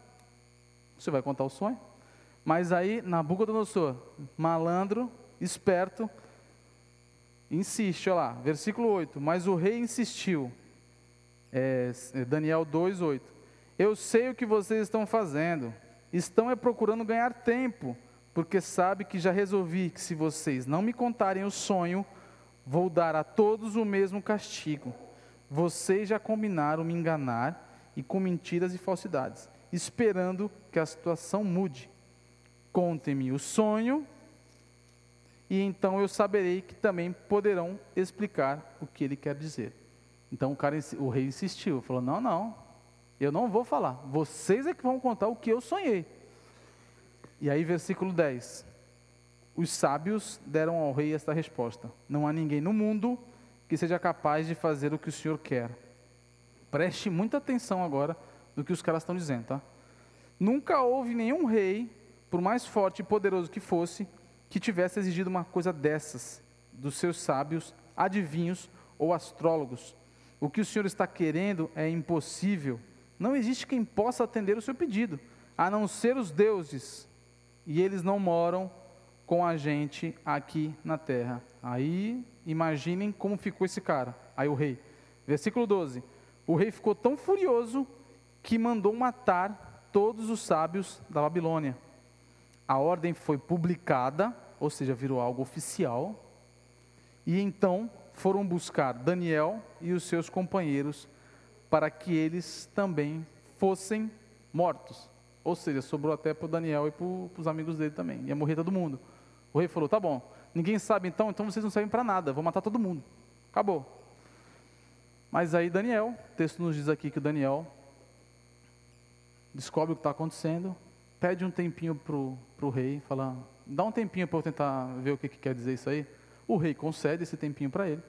Você vai contar o sonho. Mas aí, Nabucodonosor, malandro, esperto, insiste, olha lá, versículo 8. Mas o rei insistiu. É, Daniel 2, 8. Eu sei o que vocês estão fazendo. Estão é procurando ganhar tempo, porque sabe que já resolvi que se vocês não me contarem o sonho, vou dar a todos o mesmo castigo. Vocês já combinaram me enganar e com mentiras e falsidades, esperando que a situação mude. Contem-me o sonho, e então eu saberei que também poderão explicar o que ele quer dizer. Então o, cara, o rei insistiu, falou: Não, não, eu não vou falar, vocês é que vão contar o que eu sonhei. E aí, versículo 10: Os sábios deram ao rei esta resposta: Não há ninguém no mundo que seja capaz de fazer o que o Senhor quer. Preste muita atenção agora no que os caras estão dizendo, tá? Nunca houve nenhum rei, por mais forte e poderoso que fosse, que tivesse exigido uma coisa dessas dos seus sábios, adivinhos ou astrólogos. O que o Senhor está querendo é impossível. Não existe quem possa atender o seu pedido, a não ser os deuses. E eles não moram com a gente aqui na terra. Aí, imaginem como ficou esse cara. Aí o rei. Versículo 12. O rei ficou tão furioso que mandou matar todos os sábios da Babilônia. A ordem foi publicada, ou seja, virou algo oficial. E então foram buscar Daniel e os seus companheiros para que eles também fossem mortos. Ou seja, sobrou até para o Daniel e para os amigos dele também. Ia morrer todo mundo. O rei falou: tá bom, ninguém sabe então, então vocês não servem para nada, vou matar todo mundo. Acabou. Mas aí Daniel, o texto nos diz aqui que o Daniel descobre o que está acontecendo, pede um tempinho para o rei, fala, dá um tempinho para eu tentar ver o que, que, quer dizer isso aí. O rei concede esse tempinho para ele.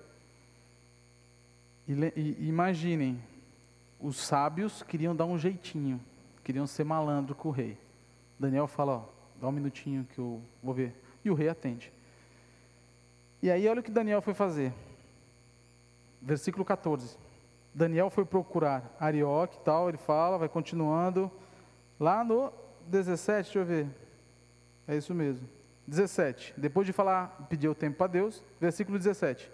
E, e, imaginem, os sábios queriam dar um jeitinho, queriam ser malandro com o rei. Daniel fala, ó, dá um minutinho que eu vou ver. E o rei atende. E aí olha o que Daniel foi fazer versículo 14. Daniel foi procurar Arioque e tal, ele fala, vai continuando. Lá no 17, deixa eu ver. É isso mesmo. 17. Depois de falar, pediu tempo para Deus, versículo 17.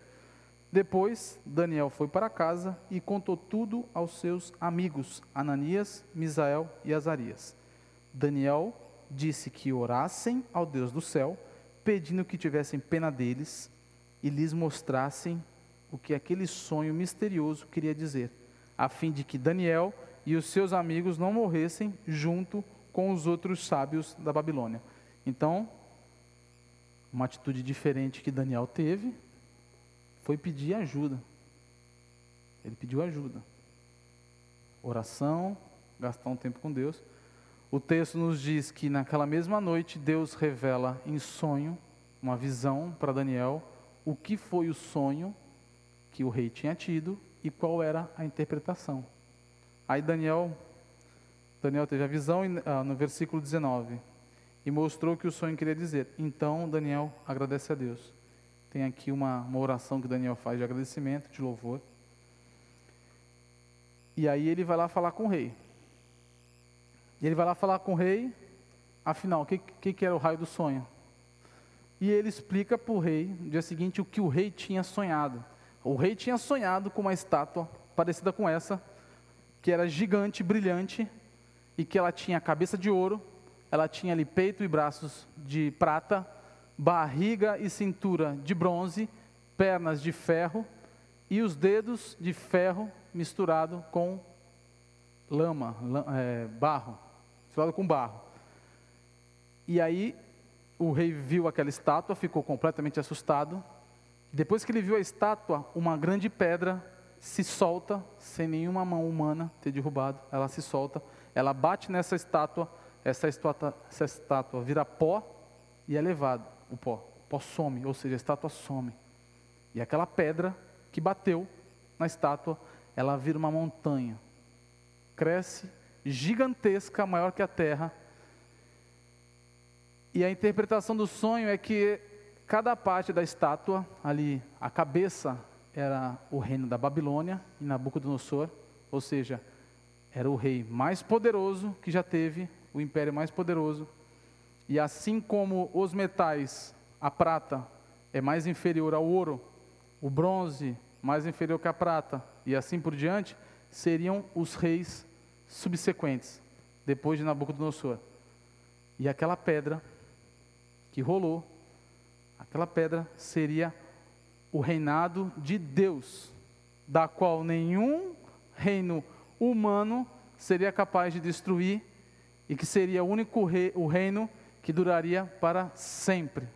Depois, Daniel foi para casa e contou tudo aos seus amigos, Ananias, Misael e Azarias. Daniel disse que orassem ao Deus do céu, pedindo que tivessem pena deles e lhes mostrassem o que aquele sonho misterioso queria dizer, a fim de que Daniel e os seus amigos não morressem junto os outros sábios da Babilônia. Então, uma atitude diferente que Daniel teve foi pedir ajuda. Ele pediu ajuda. Oração, gastar um tempo com Deus. O texto nos diz que naquela mesma noite Deus revela em sonho, uma visão para Daniel, o que foi o sonho que o rei tinha tido e qual era a interpretação. Aí Daniel, Daniel teve a visão ah, no versículo 19 e mostrou o que o sonho queria dizer. Então Daniel agradece a Deus. Tem aqui uma, uma oração que Daniel faz de agradecimento, de louvor. E aí ele vai lá falar com o rei. E ele vai lá falar com o rei, afinal, o que, que, que era o raio do sonho? E ele explica para o rei, no dia seguinte, o que o rei tinha sonhado. O rei tinha sonhado com uma estátua parecida com essa, que era gigante, brilhante, e que ela tinha cabeça de ouro, ela tinha ali peito e braços de prata, barriga e cintura de bronze, pernas de ferro e os dedos de ferro misturado com lama, é, barro, misturado com barro. E aí o rei viu aquela estátua, ficou completamente assustado, depois que ele viu a estátua, uma grande pedra se solta, sem nenhuma mão humana ter derrubado, ela se solta, ela bate nessa estátua, essa estátua, essa estátua vira pó e é levado, o pó, o pó some, ou seja, a estátua some. E aquela pedra que bateu na estátua, ela vira uma montanha, cresce gigantesca, maior que a terra. E a interpretação do sonho é que Cada parte da estátua, ali, a cabeça era o reino da Babilônia e Nabucodonosor, ou seja, era o rei mais poderoso que já teve, o império mais poderoso. E assim como os metais, a prata é mais inferior ao ouro, o bronze mais inferior que a prata e assim por diante, seriam os reis subsequentes, depois de Nabucodonosor. E aquela pedra que rolou, aquela pedra seria o reinado de Deus, da qual nenhum reino humano seria capaz de destruir e que seria o único rei, o reino que duraria para sempre,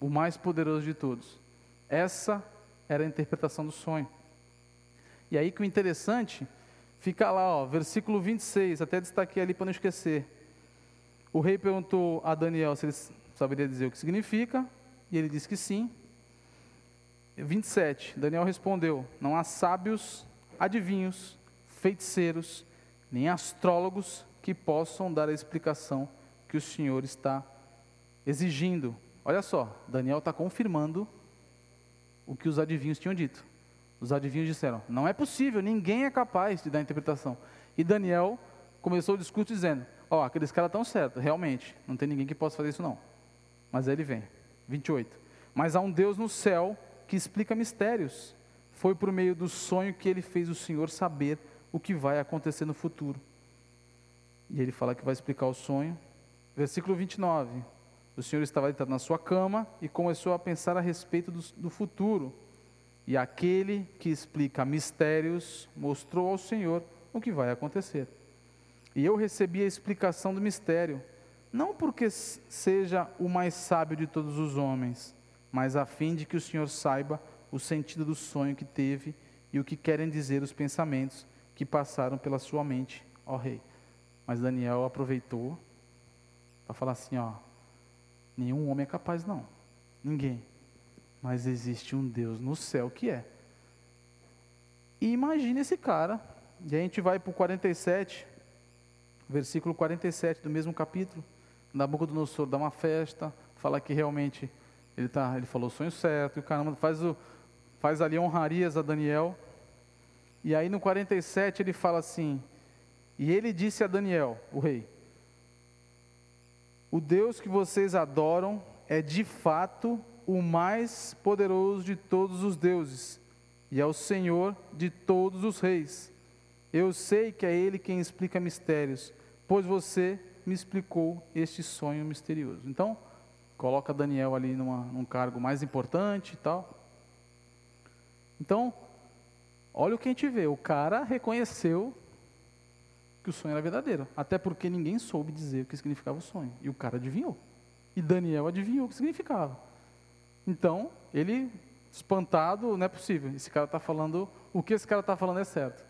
o mais poderoso de todos. Essa era a interpretação do sonho. E aí que o interessante fica lá, ó, versículo 26, até destaquei ali para não esquecer. O rei perguntou a Daniel se ele saberia dizer o que significa, e ele disse que sim. 27, Daniel respondeu: Não há sábios, adivinhos, feiticeiros, nem astrólogos que possam dar a explicação que o Senhor está exigindo. Olha só, Daniel está confirmando o que os adivinhos tinham dito. Os adivinhos disseram: Não é possível, ninguém é capaz de dar interpretação. E Daniel começou o discurso dizendo: Ó, oh, aqueles caras estão certos, realmente, não tem ninguém que possa fazer isso não. Mas aí ele vem, 28. Mas há um Deus no céu que explica mistérios. Foi por meio do sonho que ele fez o Senhor saber o que vai acontecer no futuro. E ele fala que vai explicar o sonho. Versículo 29. O Senhor estava deitado na sua cama e começou a pensar a respeito do, do futuro. E aquele que explica mistérios mostrou ao Senhor o que vai acontecer. E eu recebi a explicação do mistério, não porque seja o mais sábio de todos os homens, mas a fim de que o Senhor saiba o sentido do sonho que teve e o que querem dizer os pensamentos que passaram pela sua mente, ó rei. Mas Daniel aproveitou para falar assim, ó, nenhum homem é capaz não, ninguém. Mas existe um Deus no céu que é. E imagine esse cara, e a gente vai para o 47, versículo 47 do mesmo capítulo. Nabucodonosor dá uma festa, fala que realmente ele, tá, ele falou o sonho certo, e o caramba faz, o, faz ali honrarias a Daniel. E aí no 47 ele fala assim: E ele disse a Daniel, o rei: O Deus que vocês adoram é de fato o mais poderoso de todos os deuses, e é o Senhor de todos os reis. Eu sei que é Ele quem explica mistérios, pois você me explicou este sonho misterioso. Então, coloca Daniel ali numa, num cargo mais importante e tal. Então, olha o que a gente vê: o cara reconheceu que o sonho era verdadeiro, até porque ninguém soube dizer o que significava o sonho, e o cara adivinhou. E Daniel adivinhou o que significava. Então, ele, espantado, não é possível, esse cara está falando, o que esse cara está falando é certo.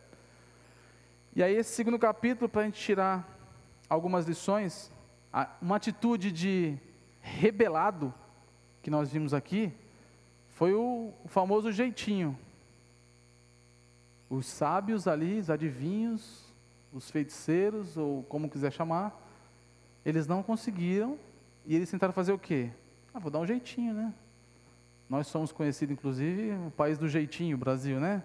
E aí, esse segundo capítulo, para a gente tirar algumas lições, uma atitude de rebelado que nós vimos aqui foi o, famoso jeitinho. Os sábios ali, os adivinhos, os feiticeiros, ou como quiser chamar, eles não conseguiram e eles tentaram fazer o quê? Ah, vou dar um jeitinho, né? Nós somos conhecidos, inclusive, o país do jeitinho, o Brasil, né?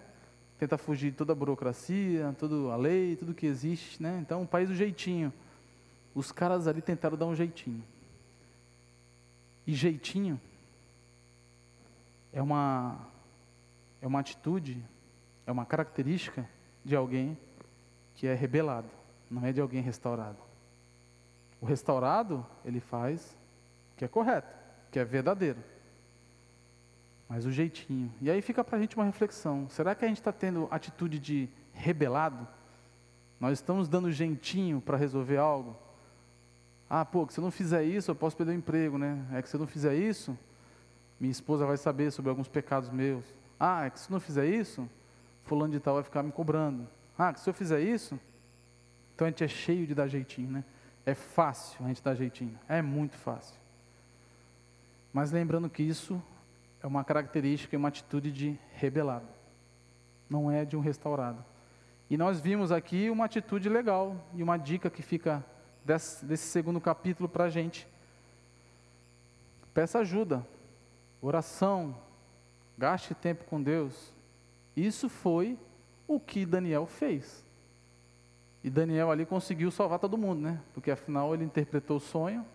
Tenta fugir de toda a burocracia, toda a lei, tudo que existe, né? Então, o país do jeitinho. Os caras ali tentaram dar um jeitinho. E jeitinho é uma é uma atitude, é uma característica de alguém que é rebelado, não é de alguém restaurado. O restaurado, ele faz o que é correto, o que é verdadeiro. Mas o jeitinho. E aí fica para a gente uma reflexão: será que a gente está tendo atitude de rebelado? Nós estamos dando jeitinho para resolver algo? Ah, pô, que se eu não fizer isso, eu posso perder o emprego, né? É que se eu não fizer isso, minha esposa vai saber sobre alguns pecados meus. Ah, é que se eu não fizer isso, fulano de tal vai ficar me cobrando. Ah, se eu fizer isso, então a gente é cheio de dar jeitinho, né? É fácil a gente dar jeitinho, é muito fácil. Mas lembrando que isso é uma característica e uma atitude de rebelado, não é de um restaurado. E nós vimos aqui uma atitude legal e uma dica que fica desse, desse segundo capítulo para a gente. Peça ajuda, oração, gaste tempo com Deus. Isso foi o que Daniel fez. E Daniel ali conseguiu salvar todo mundo, né? Porque afinal ele interpretou o sonho,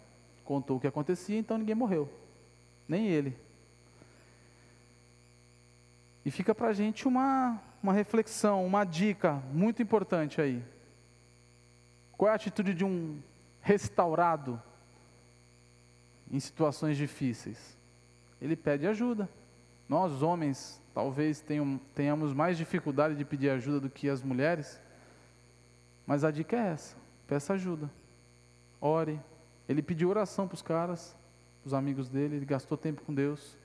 contou o que acontecia, então ninguém morreu. Nem ele. E fica para a gente uma, uma reflexão, uma dica muito importante aí. Qual é a atitude de um restaurado em situações difíceis? Ele pede ajuda. Nós, homens, talvez tenham, tenhamos mais dificuldade de pedir ajuda do que as mulheres, mas a dica é essa: peça ajuda, ore. Ele pediu oração para os caras, os amigos dele, ele gastou tempo com Deus.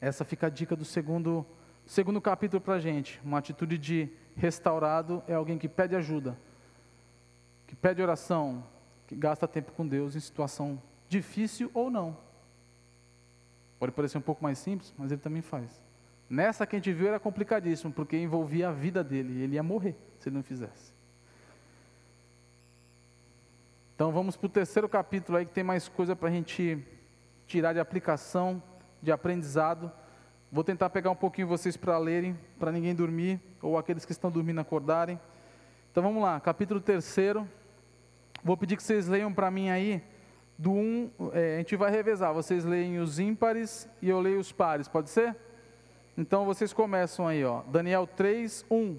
Essa fica a dica do segundo, segundo capítulo para a gente. Uma atitude de restaurado é alguém que pede ajuda, que pede oração, que gasta tempo com Deus em situação difícil ou não. Pode parecer um pouco mais simples, mas ele também faz. Nessa que a gente viu era complicadíssimo, porque envolvia a vida dele, ele ia morrer se ele não fizesse. Então vamos para o terceiro capítulo aí que tem mais coisa para a gente tirar de aplicação, de aprendizado. Vou tentar pegar um pouquinho vocês para lerem, para ninguém dormir, ou aqueles que estão dormindo acordarem. Então vamos lá, capítulo terceiro. Vou pedir que vocês leiam para mim aí, do um, é, a gente vai revezar, vocês leem os ímpares e eu leio os pares, pode ser? Então vocês começam aí, ó, Daniel 3, 1.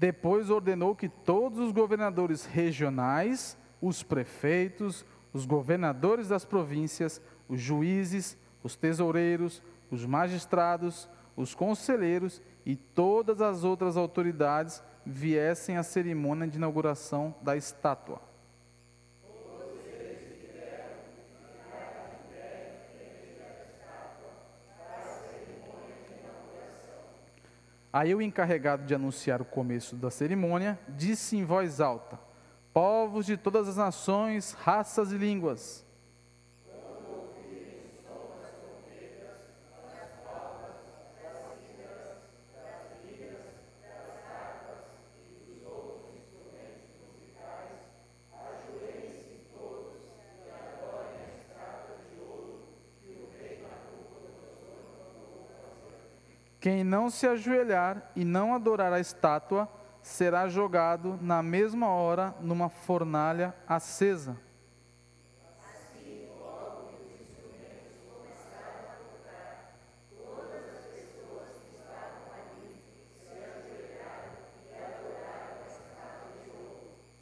Depois ordenou que todos os governadores regionais, os prefeitos, os governadores das províncias, os juízes, os tesoureiros, os magistrados, os conselheiros e todas as outras autoridades viessem à cerimônia de inauguração da estátua. Aí o encarregado de anunciar o começo da cerimônia disse em voz alta: Povos de todas as nações, raças e línguas, Quem não se ajoelhar e não adorar a estátua será jogado na mesma hora numa fornalha acesa.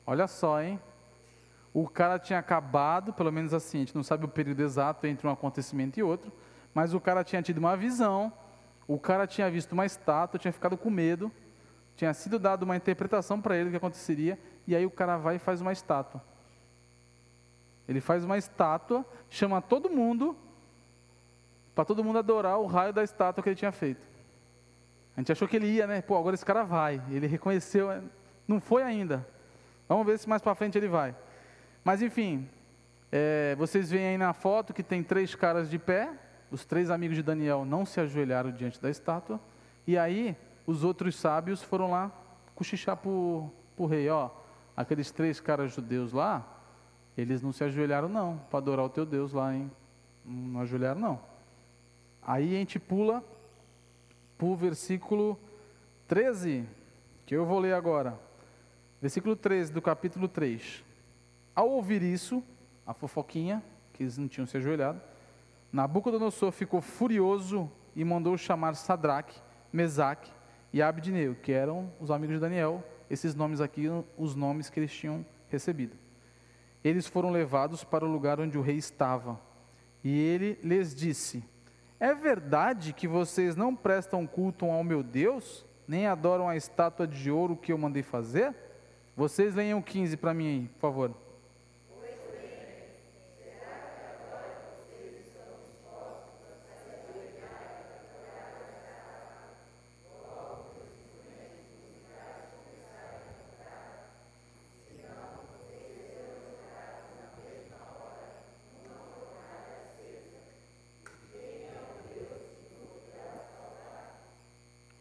Olha só, hein? O cara tinha acabado, pelo menos assim, a gente não sabe o período exato entre um acontecimento e outro, mas o cara tinha tido uma visão o cara tinha visto uma estátua, tinha ficado com medo, tinha sido dado uma interpretação para ele do que aconteceria, e aí o cara vai e faz uma estátua. Ele faz uma estátua, chama todo mundo, para todo mundo adorar o raio da estátua que ele tinha feito. A gente achou que ele ia, né? Pô, agora esse cara vai. Ele reconheceu, é, não foi ainda. Vamos ver se mais para frente ele vai. Mas enfim, é, vocês veem aí na foto que tem três caras de pé, os três amigos de Daniel não se ajoelharam diante da estátua, e aí os outros sábios foram lá cochichar para o rei, ó, aqueles três caras judeus lá, eles não se ajoelharam não, para adorar o teu Deus lá, hein? Não ajoelharam não. Aí a gente pula para o versículo 13, que eu vou ler agora. Versículo 13 do capítulo 3. Ao ouvir isso, a fofoquinha, que eles não tinham se ajoelhado, Nabucodonosor ficou furioso e mandou chamar Sadraque, Mesaque e Abdineu, que eram os amigos de Daniel. Esses nomes aqui, os nomes que eles tinham recebido. Eles foram levados para o lugar onde o rei estava. E ele lhes disse: É verdade que vocês não prestam culto ao meu Deus, nem adoram a estátua de ouro que eu mandei fazer? Vocês leiam 15 para mim aí, por favor.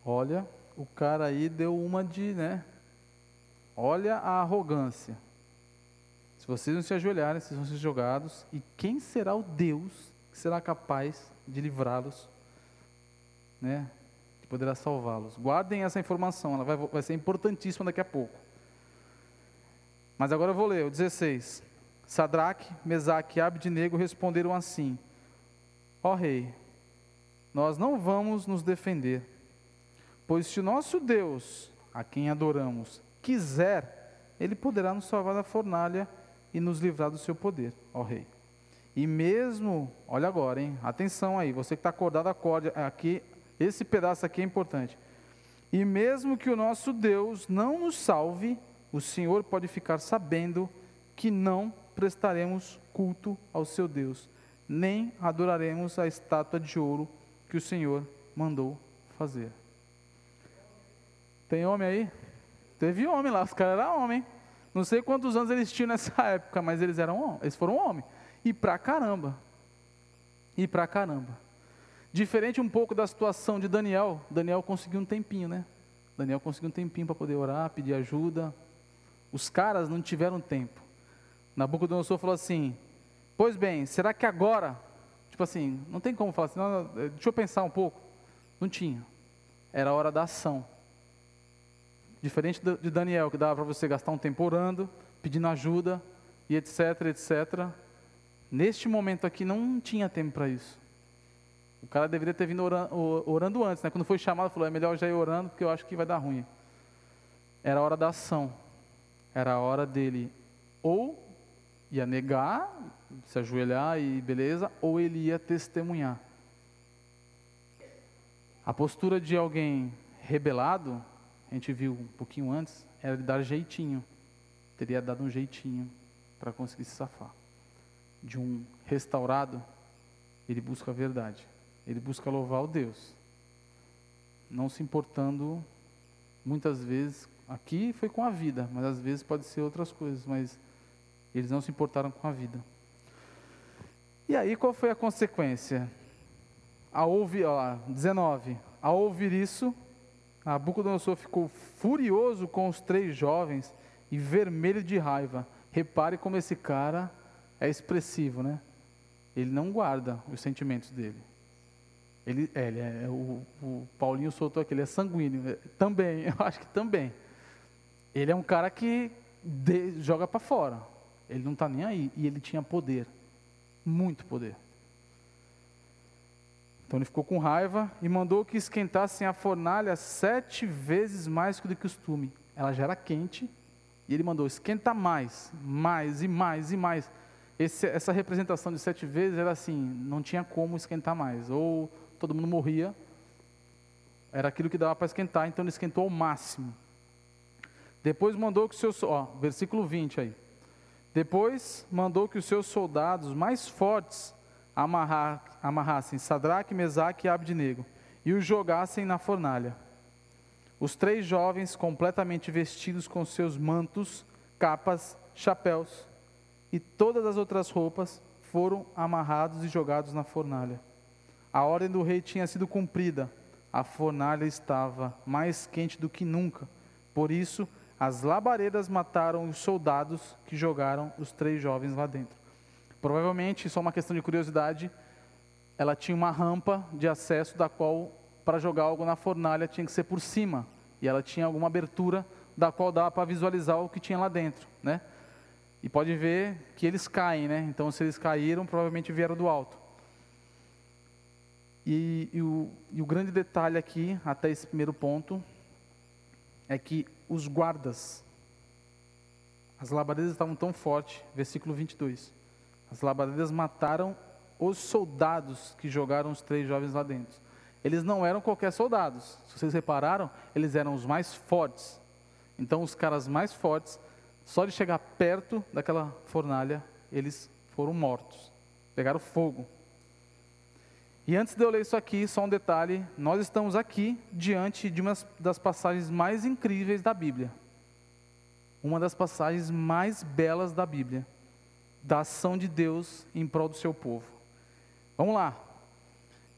Olha, o cara aí deu uma de, né? Olha a arrogância. Se vocês não se ajoelharem, vocês vão ser jogados. E quem será o Deus que será capaz de livrá-los, né? Que poderá salvá-los. Guardem essa informação, ela vai, vai ser importantíssima daqui a pouco. Mas agora eu vou ler o 16. Sadraque, Mesaque e Abednego responderam assim: Ó rei, nós não vamos nos defender, pois se o nosso Deus, a quem adoramos, quiser, ele poderá nos salvar da fornalha e nos livrar do seu poder, ó rei. E mesmo, olha agora, hein? Atenção aí, você que está acordado, acorde aqui. Esse pedaço aqui é importante. E mesmo que o nosso Deus não nos salve, o Senhor pode ficar sabendo que não prestaremos culto ao seu Deus, nem adoraremos a estátua de ouro que o Senhor mandou fazer. Tem homem aí? Teve homem lá, os caras eram homem. Não sei quantos anos eles tinham nessa época, mas eles eram eles foram homem. E pra caramba. E pra caramba. Diferente um pouco da situação de Daniel, Daniel conseguiu um tempinho, né? Daniel conseguiu um tempinho para poder orar, pedir ajuda. Os caras não tiveram tempo. Nabucodonosor falou assim: Pois bem, será que agora, tipo assim, não tem como falar assim, não, não, deixa eu pensar um pouco. Não tinha. Era a hora da ação. Diferente de Daniel, que dava para você gastar um tempo orando, pedindo ajuda e etc, etc. Neste momento aqui não tinha tempo para isso. O cara deveria ter vindo orando, orando antes, né? Quando foi chamado, falou: é melhor já ir orando porque eu acho que vai dar ruim. Era a hora da ação. Era a hora dele ou ia negar, se ajoelhar e beleza, ou ele ia testemunhar. A postura de alguém rebelado, a gente viu um pouquinho antes, era dar jeitinho. Teria dado um jeitinho para conseguir se safar. De um restaurado, ele busca a verdade. Ele busca louvar o Deus. Não se importando, muitas vezes, aqui foi com a vida, mas às vezes pode ser outras coisas, mas eles não se importaram com a vida. E aí qual foi a consequência? Ao ouvir, ó, 19, ao ouvir isso, Nabucodonosor ficou furioso com os três jovens e vermelho de raiva. Repare como esse cara é expressivo, né? Ele não guarda os sentimentos dele. Ele, é, ele é, o, o, Paulinho soltou aqui, ele é sanguíneo. É, também, eu acho que também. Ele é um cara que de, joga para fora. Ele não está nem aí. E ele tinha poder. Muito poder. Então ele ficou com raiva e mandou que esquentassem a fornalha sete vezes mais do que o costume. Ela já era quente e ele mandou esquenta mais, mais e mais e mais. Esse, essa representação de sete vezes era assim, não tinha como esquentar mais. Ou todo mundo morria, era aquilo que dava para esquentar, então ele esquentou ao máximo. Depois mandou que os seus, ó, versículo 20 aí. Depois mandou que os seus soldados mais fortes amarrar, amarrassem Sadraque, Mesaque e Abednego e os jogassem na fornalha. Os três jovens, completamente vestidos com seus mantos, capas, chapéus e todas as outras roupas, foram amarrados e jogados na fornalha. A ordem do rei tinha sido cumprida. A fornalha estava mais quente do que nunca. Por isso, as labaredas mataram os soldados que jogaram os três jovens lá dentro. Provavelmente, só uma questão de curiosidade, ela tinha uma rampa de acesso da qual, para jogar algo na fornalha, tinha que ser por cima. E ela tinha alguma abertura da qual dava para visualizar o que tinha lá dentro, né? E pode ver que eles caem, né? Então, se eles caíram, provavelmente vieram do alto. E, e, o, e o grande detalhe aqui, até esse primeiro ponto, é que os guardas, as labaredas estavam tão fortes, versículo 22. As labaredas mataram os soldados que jogaram os três jovens lá dentro. Eles não eram qualquer soldados. Se vocês repararam, eles eram os mais fortes. Então, os caras mais fortes, só de chegar perto daquela fornalha, eles foram mortos. Pegaram fogo. E antes de eu ler isso aqui, só um detalhe: nós estamos aqui diante de uma das passagens mais incríveis da Bíblia. Uma das passagens mais belas da Bíblia, da ação de Deus em prol do seu povo. Vamos lá.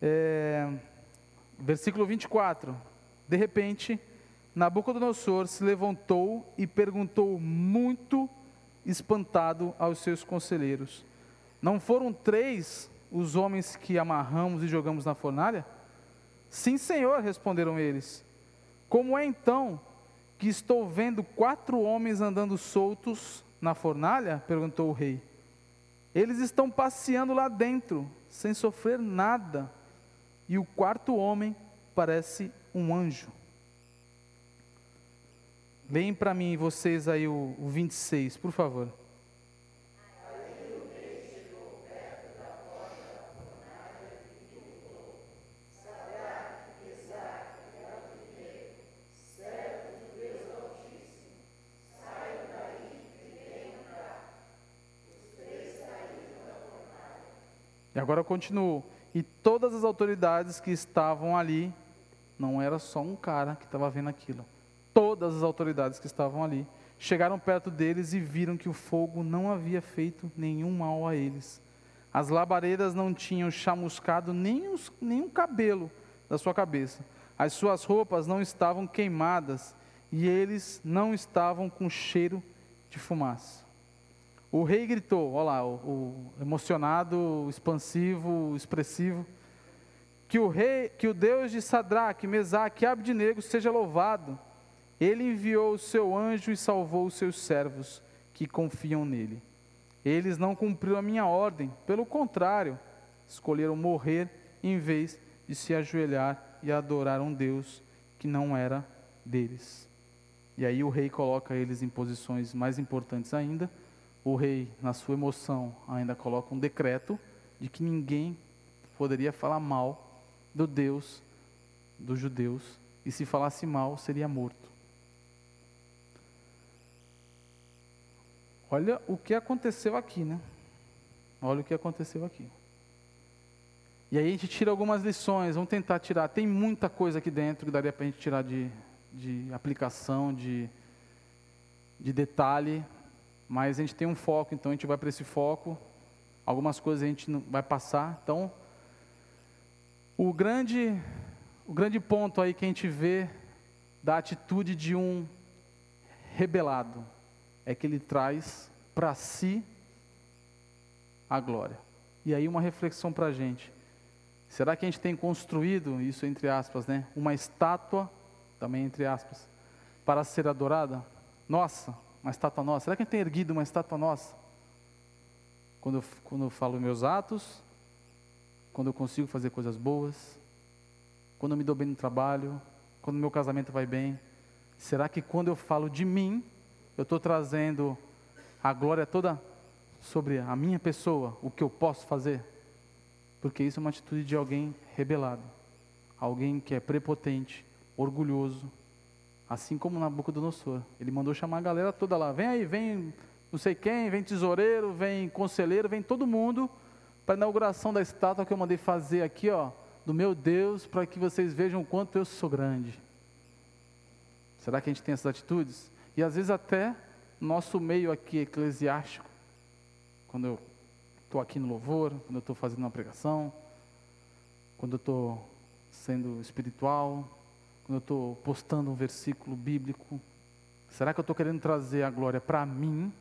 É, versículo 24. De repente, Nabucodonosor se levantou e perguntou muito espantado aos seus conselheiros: Não foram três os homens que amarramos e jogamos na fornalha? Sim, senhor, responderam eles. Como é então que estou vendo quatro homens andando soltos na fornalha? perguntou o rei. Eles estão passeando lá dentro, sem sofrer nada, e o quarto homem parece um anjo. Leem para mim vocês aí o, o 26, por favor. Agora eu continuo. E todas as autoridades que estavam ali, não era só um cara que estava vendo aquilo. Todas as autoridades que estavam ali chegaram perto deles e viram que o fogo não havia feito nenhum mal a eles. As labaredas não tinham chamuscado nem os, nenhum cabelo da sua cabeça. As suas roupas não estavam queimadas e eles não estavam com cheiro de fumaça. O rei gritou, olha lá, o, o emocionado, expansivo, expressivo, que o rei, que o Deus de Sadraque, Mesaque e Abdinego seja louvado. Ele enviou o seu anjo e salvou os seus servos que confiam nele. Eles não cumpriram a minha ordem, pelo contrário, escolheram morrer em vez de se ajoelhar e adorar um Deus que não era deles. E aí o rei coloca eles em posições mais importantes ainda o rei, na sua emoção, ainda coloca um decreto de que ninguém poderia falar mal do Deus dos judeus, e se falasse mal, seria morto. Olha o que aconteceu aqui, né? Olha o que aconteceu aqui. E aí a gente tira algumas lições, vamos tentar tirar. Tem muita coisa aqui dentro que daria para a gente tirar de, de aplicação, de, de detalhe, mas a gente tem um foco, então a gente vai para esse foco. Algumas coisas a gente vai passar. Então, o grande, o grande ponto aí que a gente vê da atitude de um rebelado é que ele traz para si a glória. E aí uma reflexão para a gente. Será que a gente tem construído, isso entre aspas, né, uma estátua, também entre aspas, para ser adorada? Nossa, uma estátua nossa? Será que a gente tem erguido uma estátua nossa? Quando eu, quando eu falo meus atos, quando eu consigo fazer coisas boas, quando eu me dou bem no trabalho, quando meu casamento vai bem. Será que quando eu falo de mim, eu estou trazendo a glória toda sobre a minha pessoa, o que eu posso fazer? Porque isso é uma atitude de alguém rebelado, alguém que é prepotente, orgulhoso, Assim como Nabucodonosor. Ele mandou chamar a galera toda lá. Vem aí, vem não sei quem, vem tesoureiro, vem conselheiro, vem todo mundo para a inauguração da estátua que eu mandei fazer aqui, ó, do meu Deus, para que vocês vejam quanto eu sou grande. Será que a gente tem essas atitudes? E às vezes até nosso meio aqui eclesiástico, quando eu estou aqui no louvor, quando eu estou fazendo uma pregação, quando eu estou sendo espiritual, quando eu estou postando um versículo bíblico? Será que eu estou querendo trazer a glória para mim?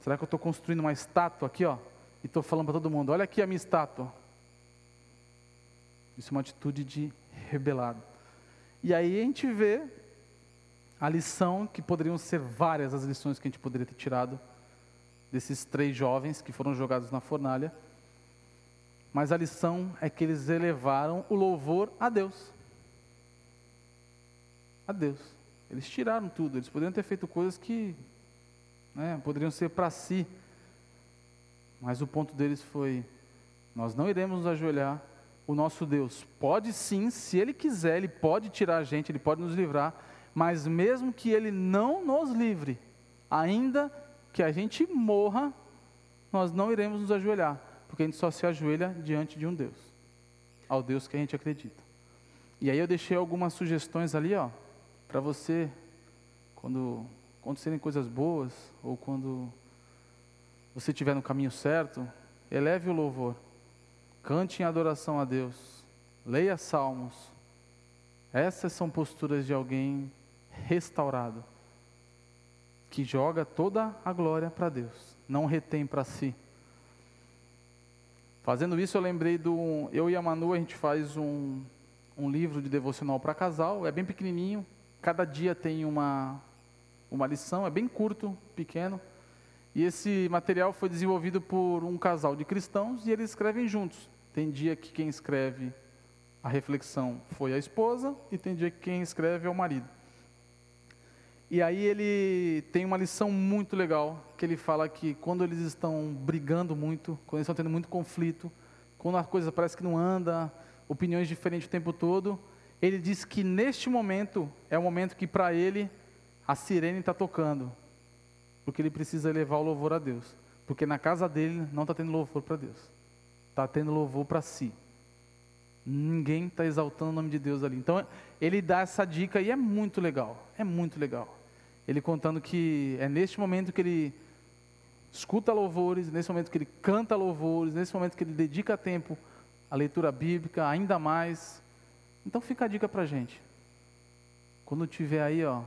Será que eu estou construindo uma estátua aqui, ó? E estou falando para todo mundo: olha aqui a minha estátua. Isso é uma atitude de rebelado. E aí a gente vê a lição, que poderiam ser várias as lições que a gente poderia ter tirado desses três jovens que foram jogados na fornalha. Mas a lição é que eles elevaram o louvor a Deus a Deus. Eles tiraram tudo, eles poderiam ter feito coisas que né, poderiam ser para si. Mas o ponto deles foi: nós não iremos nos ajoelhar. O nosso Deus pode sim, se Ele quiser, Ele pode tirar a gente, Ele pode nos livrar, mas mesmo que Ele não nos livre, ainda que a gente morra, nós não iremos nos ajoelhar, porque a gente só se ajoelha diante de um Deus, ao Deus que a gente acredita. E aí eu deixei algumas sugestões ali, ó, para você, quando acontecerem coisas boas, ou quando você estiver no caminho certo, eleve o louvor, cante em adoração a Deus, leia salmos. Essas são posturas de alguém restaurado. que joga toda a glória para Deus, não retém para si. Fazendo isso, eu lembrei do. Eu e a Manu, a gente faz um, um livro de devocional para casal, é bem pequenininho, cada dia tem uma, uma lição, é bem curto, pequeno. E esse material foi desenvolvido por um casal de cristãos e eles escrevem juntos. Tem dia que quem escreve a reflexão foi a esposa e tem dia que quem escreve é o marido. E aí ele tem uma lição muito legal, que ele fala que quando eles estão brigando muito, quando eles estão tendo muito conflito, quando a coisa parece que não anda, opiniões diferentes o tempo todo, ele diz que neste momento é o momento que para ele a sirene está tocando, porque ele precisa elevar o louvor a Deus, porque na casa dele não está tendo louvor para Deus, está tendo louvor para si. Ninguém está exaltando o nome de Deus ali. Então ele dá essa dica e é muito legal, é muito legal. Ele contando que é neste momento que ele escuta louvores, nesse momento que ele canta louvores, nesse momento que ele dedica tempo à leitura bíblica, ainda mais. Então fica a dica para a gente. Quando tiver aí, ó,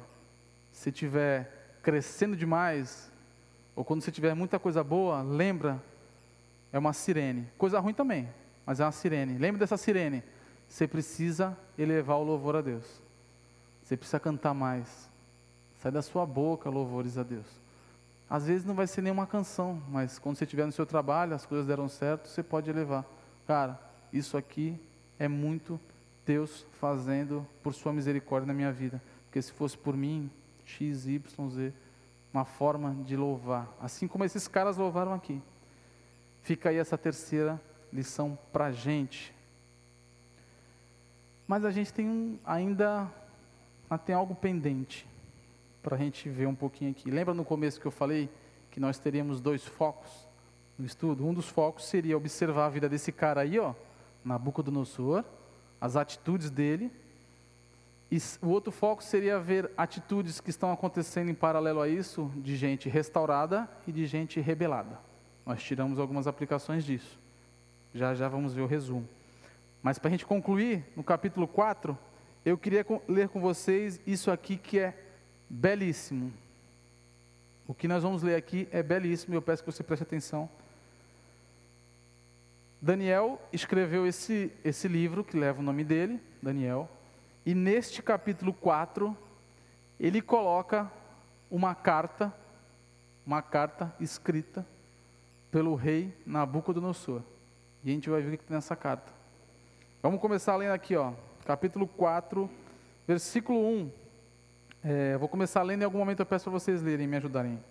se tiver crescendo demais, ou quando você tiver muita coisa boa, lembra, é uma sirene. Coisa ruim também, mas é uma sirene. Lembra dessa sirene? Você precisa elevar o louvor a Deus. Você precisa cantar mais. Sai da sua boca louvores a Deus. Às vezes não vai ser nenhuma canção, mas quando você estiver no seu trabalho, as coisas deram certo, você pode elevar. Cara, isso aqui é muito Deus fazendo por sua misericórdia na minha vida. Porque se fosse por mim, X, Y, Z, uma forma de louvar. Assim como esses caras louvaram aqui. Fica aí essa terceira lição para gente. Mas a gente tem um, ainda tem algo pendente para a gente ver um pouquinho aqui. Lembra no começo que eu falei que nós teríamos dois focos no estudo? Um dos focos seria observar a vida desse cara aí, ó, Nabucodonosor, as atitudes dele. E o outro foco seria ver atitudes que estão acontecendo em paralelo a isso, de gente restaurada e de gente rebelada. Nós tiramos algumas aplicações disso. Já já vamos ver o resumo. Mas para a gente concluir, no capítulo 4, eu queria ler com vocês isso aqui que é belíssimo. O que nós vamos ler aqui é belíssimo e eu peço que você preste atenção. Daniel escreveu esse, esse livro que leva o nome dele, Daniel, e neste capítulo 4, ele coloca uma carta, uma carta escrita pelo rei Nabucodonosor. E a gente vai ver o que tem nessa carta. Vamos começar lendo aqui, ó, capítulo 4, versículo 1. É, vou começar lendo em algum momento eu peço para vocês lerem, me ajudarem.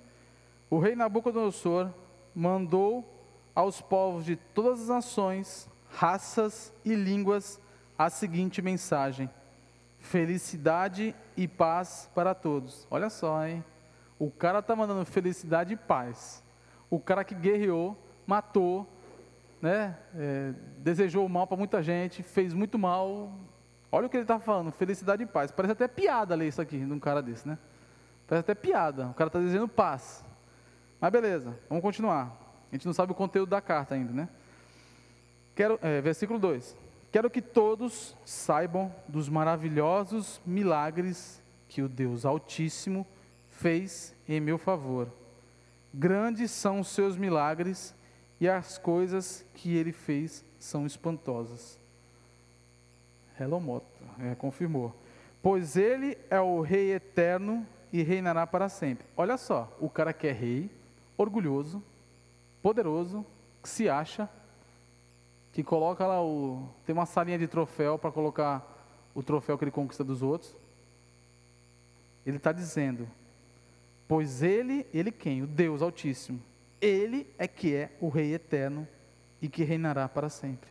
O rei Nabucodonosor mandou aos povos de todas as nações, raças e línguas a seguinte mensagem: felicidade e paz para todos. Olha só, hein? O cara tá mandando felicidade e paz. O cara que guerreou, matou, né? É, desejou mal para muita gente, fez muito mal. Olha o que ele está falando, felicidade e paz. Parece até piada ler isso aqui de um cara desse, né? Parece até piada. O cara está dizendo paz. Mas beleza, vamos continuar. A gente não sabe o conteúdo da carta ainda, né? Quero, é, versículo 2. Quero que todos saibam dos maravilhosos milagres que o Deus Altíssimo fez em meu favor. Grandes são os seus milagres e as coisas que ele fez são espantosas. Hello Moto, é, confirmou. Pois ele é o rei eterno e reinará para sempre. Olha só, o cara que é rei, orgulhoso, poderoso, que se acha, que coloca lá o. Tem uma salinha de troféu para colocar o troféu que ele conquista dos outros. Ele está dizendo: Pois ele, ele quem? O Deus Altíssimo, ele é que é o Rei eterno e que reinará para sempre.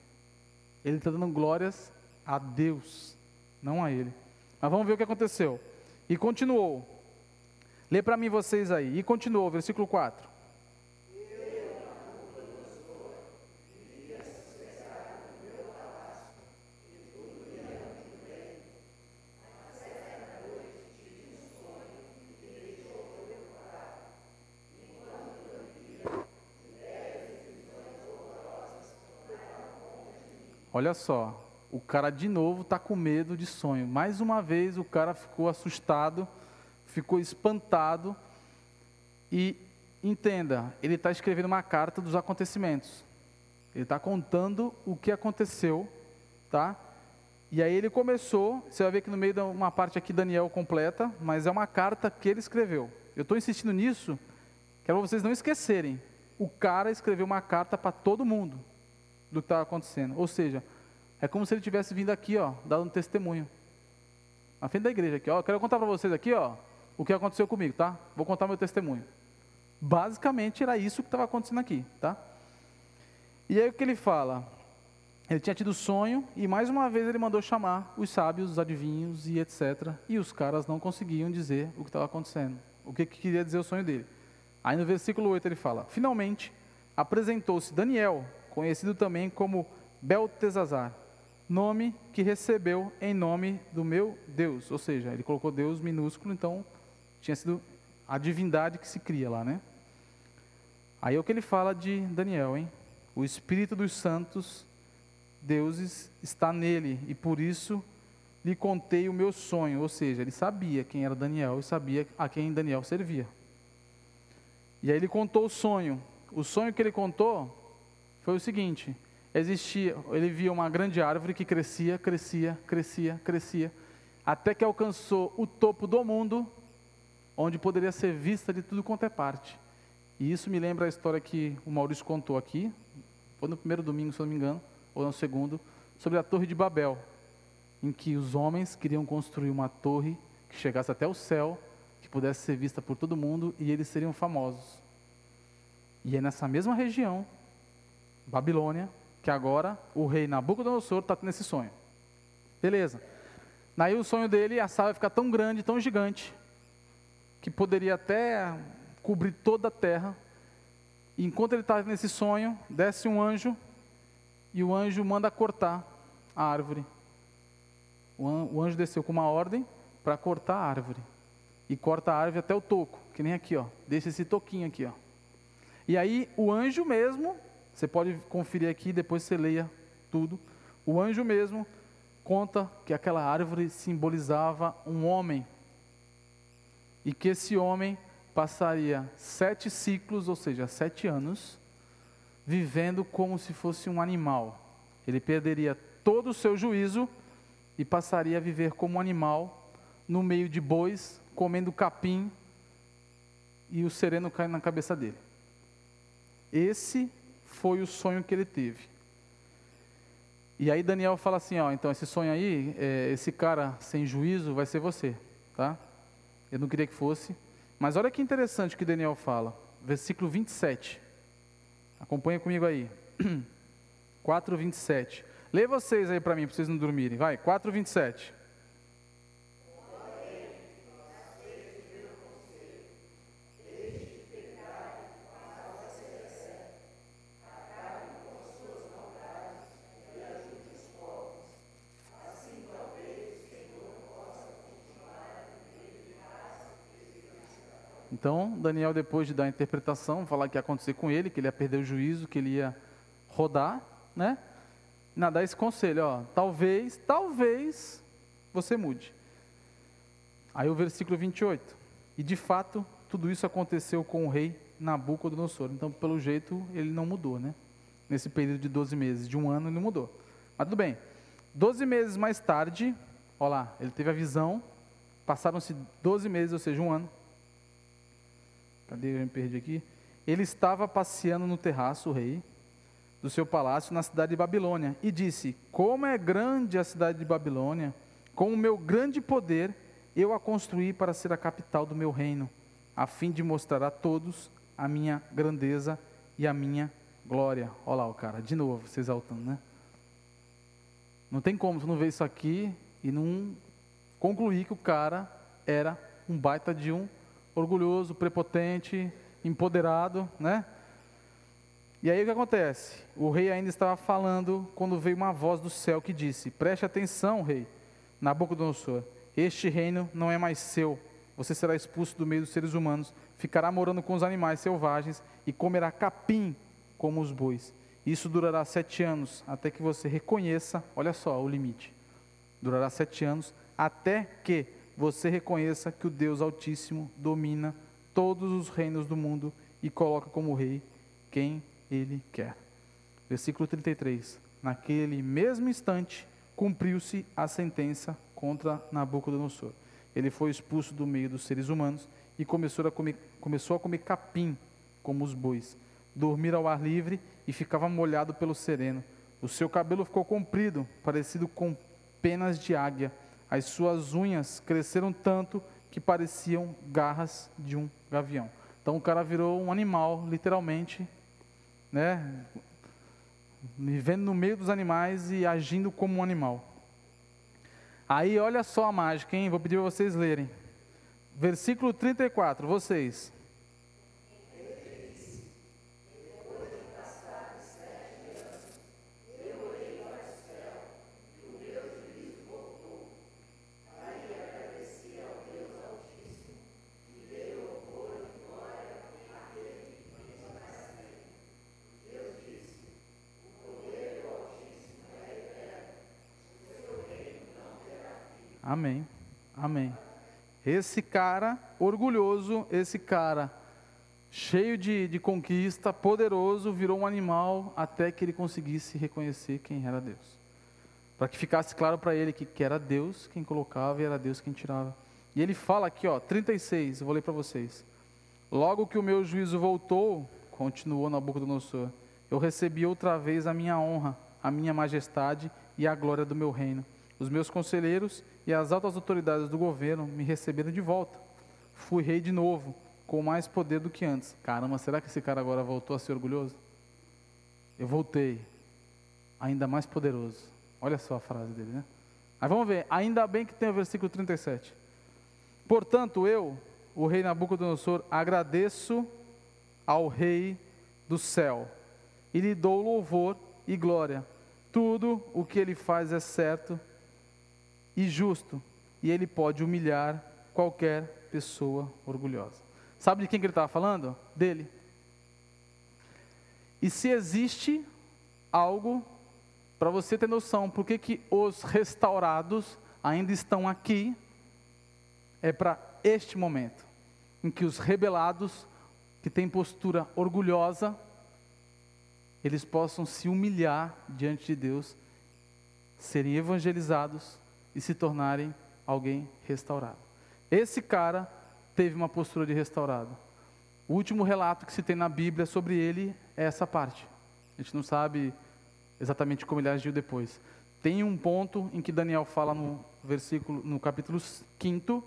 Ele está dando glórias a Deus, não a ele. Mas vamos ver o que aconteceu. E continuou. Lê para mim vocês aí. E continuou, versículo 4. Olha só, o cara de novo está com medo de sonho. Mais uma vez o cara ficou assustado, ficou espantado E entenda, ele está escrevendo uma carta dos acontecimentos. Ele está contando o que aconteceu, tá? E aí ele começou, você vai ver que no meio de uma parte aqui Daniel completa, mas é uma carta que ele escreveu. Eu estou insistindo nisso, quero vocês não esquecerem. O cara escreveu uma carta para todo mundo do que estava acontecendo. Ou seja, é como se ele tivesse vindo aqui, ó, dando um testemunho. Na frente da igreja aqui, ó. Quero contar para vocês aqui, ó, o que aconteceu comigo, tá? Vou contar meu testemunho. Basicamente era isso que estava acontecendo aqui, tá? E aí o que ele fala? Ele tinha tido sonho e mais uma vez ele mandou chamar os sábios, os adivinhos e etc. E os caras não conseguiam dizer o que estava acontecendo, o que, que queria dizer o sonho dele. Aí no versículo 8 ele fala: Finalmente apresentou-se Daniel, conhecido também como Beltesazar, nome que recebeu em nome do meu Deus. Ou seja, ele colocou Deus minúsculo, então tinha sido a divindade que se cria lá, né? Aí é o que ele fala de Daniel, hein? O Espírito dos Santos, deuses, está nele, e por isso lhe contei o meu sonho. Ou seja, ele sabia quem era Daniel e sabia a quem Daniel servia. E aí ele contou o sonho. O sonho que ele contou foi o seguinte: existia, ele via uma grande árvore que crescia, crescia, crescia, crescia, até que alcançou o topo do mundo, onde poderia ser vista de tudo quanto é parte. E isso me lembra a história que o Maurício contou aqui, foi no primeiro domingo, se não me engano, ou no segundo, sobre a Torre de Babel, em que os homens queriam construir uma torre que chegasse até o céu, que pudesse ser vista por todo mundo e eles seriam famosos. E é nessa mesma região Babilônia, que agora o rei Nabucodonosor está tendo esse sonho. Beleza. Daí o sonho dele, a sala vai ficar tão grande, tão gigante, que poderia até cobrir toda a terra. E enquanto ele está nesse sonho, desce um anjo e o anjo manda cortar a árvore. O anjo desceu com uma ordem para cortar a árvore. E corta a árvore até o toco, que nem aqui, ó. Deixa esse toquinho aqui, ó. E aí o anjo mesmo você pode conferir aqui, depois você leia tudo. O anjo mesmo conta que aquela árvore simbolizava um homem. E que esse homem passaria sete ciclos, ou seja, sete anos, vivendo como se fosse um animal. Ele perderia todo o seu juízo e passaria a viver como um animal no meio de bois, comendo capim e o sereno caindo na cabeça dele. Esse foi o sonho que ele teve. E aí Daniel fala assim, ó, então esse sonho aí, é, esse cara sem juízo vai ser você, tá? Eu não queria que fosse. Mas olha que interessante que Daniel fala. Versículo 27. Acompanha comigo aí. 4, 27. Lê vocês aí para mim, para vocês não dormirem. Vai, 4, 27. Então, Daniel, depois de dar a interpretação, falar o que ia acontecer com ele, que ele ia perder o juízo, que ele ia rodar, né? Na dar esse conselho, ó, talvez, talvez você mude. Aí o versículo 28. E de fato, tudo isso aconteceu com o rei Nabucodonosor. Então, pelo jeito, ele não mudou, né? Nesse período de 12 meses, de um ano, ele não mudou. Mas tudo bem. 12 meses mais tarde, ó lá, ele teve a visão, passaram-se 12 meses, ou seja, um ano. Cadê? Eu me perdi aqui. Ele estava passeando no terraço, o rei, do seu palácio na cidade de Babilônia, e disse: Como é grande a cidade de Babilônia, com o meu grande poder, eu a construí para ser a capital do meu reino, a fim de mostrar a todos a minha grandeza e a minha glória. Olha lá o cara, de novo, se exaltando, né? Não tem como você não ver isso aqui e não concluir que o cara era um baita de um orgulhoso, prepotente, empoderado, né? E aí o que acontece? O rei ainda estava falando quando veio uma voz do céu que disse: Preste atenção, rei, Nabucodonosor, este reino não é mais seu. Você será expulso do meio dos seres humanos, ficará morando com os animais selvagens e comerá capim como os bois. Isso durará sete anos, até que você reconheça, olha só o limite. Durará sete anos, até que você reconheça que o Deus Altíssimo domina todos os reinos do mundo e coloca como rei quem ele quer. Versículo 33. Naquele mesmo instante, cumpriu-se a sentença contra Nabucodonosor. Ele foi expulso do meio dos seres humanos e começou a comer, começou a comer capim, como os bois, dormir ao ar livre e ficava molhado pelo sereno. O seu cabelo ficou comprido, parecido com penas de águia. As suas unhas cresceram tanto que pareciam garras de um gavião. Então o cara virou um animal, literalmente, né? Vivendo no meio dos animais e agindo como um animal. Aí olha só a mágica, hein? Vou pedir para vocês lerem. Versículo 34, vocês. Amém. Amém. Esse cara orgulhoso, esse cara cheio de, de conquista, poderoso, virou um animal até que ele conseguisse reconhecer quem era Deus. Para que ficasse claro para ele que, que era Deus quem colocava e era Deus quem tirava. E ele fala aqui, ó, 36, eu vou ler para vocês. Logo que o meu juízo voltou, continuou Nabucodonosor, eu recebi outra vez a minha honra, a minha majestade e a glória do meu reino. Os meus conselheiros e as altas autoridades do governo me receberam de volta. Fui rei de novo, com mais poder do que antes. Caramba, será que esse cara agora voltou a ser orgulhoso? Eu voltei, ainda mais poderoso. Olha só a frase dele, né? Mas vamos ver, ainda bem que tem o versículo 37. Portanto, eu, o rei Nabucodonosor, agradeço ao rei do céu e lhe dou louvor e glória. Tudo o que ele faz é certo e justo, e ele pode humilhar qualquer pessoa orgulhosa. Sabe de quem que ele estava falando? Dele. E se existe algo para você ter noção, por que, que os restaurados ainda estão aqui, é para este momento, em que os rebelados, que têm postura orgulhosa, eles possam se humilhar diante de Deus, serem evangelizados e se tornarem alguém restaurado. Esse cara teve uma postura de restaurado. O último relato que se tem na Bíblia sobre ele é essa parte. A gente não sabe exatamente como ele agiu depois. Tem um ponto em que Daniel fala no versículo, no capítulo 5,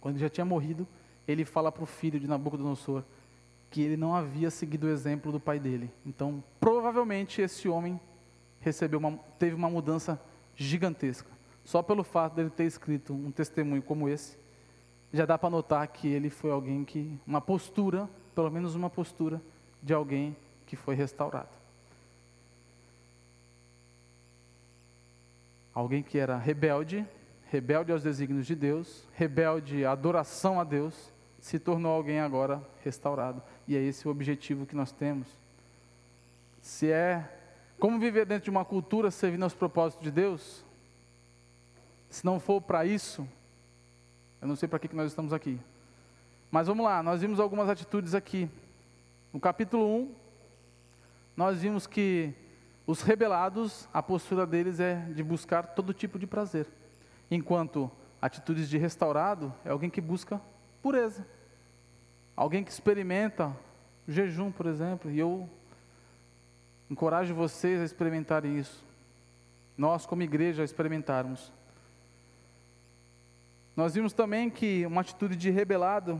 quando já tinha morrido, ele fala para o filho de Nabucodonosor que ele não havia seguido o exemplo do pai dele. Então, provavelmente esse homem recebeu uma, teve uma mudança gigantesca. Só pelo fato dele ter escrito um testemunho como esse, já dá para notar que ele foi alguém que, uma postura, pelo menos uma postura, de alguém que foi restaurado. Alguém que era rebelde, rebelde aos desígnios de Deus, rebelde à adoração a Deus, se tornou alguém agora restaurado. E é esse o objetivo que nós temos. Se é como viver dentro de uma cultura servindo aos propósitos de Deus, se não for para isso, eu não sei para que, que nós estamos aqui. Mas vamos lá, nós vimos algumas atitudes aqui. No capítulo 1, nós vimos que os rebelados, a postura deles é de buscar todo tipo de prazer. Enquanto atitudes de restaurado é alguém que busca pureza. Alguém que experimenta jejum, por exemplo, e eu encorajo vocês a experimentarem isso. Nós, como igreja, experimentarmos. Nós vimos também que uma atitude de rebelado,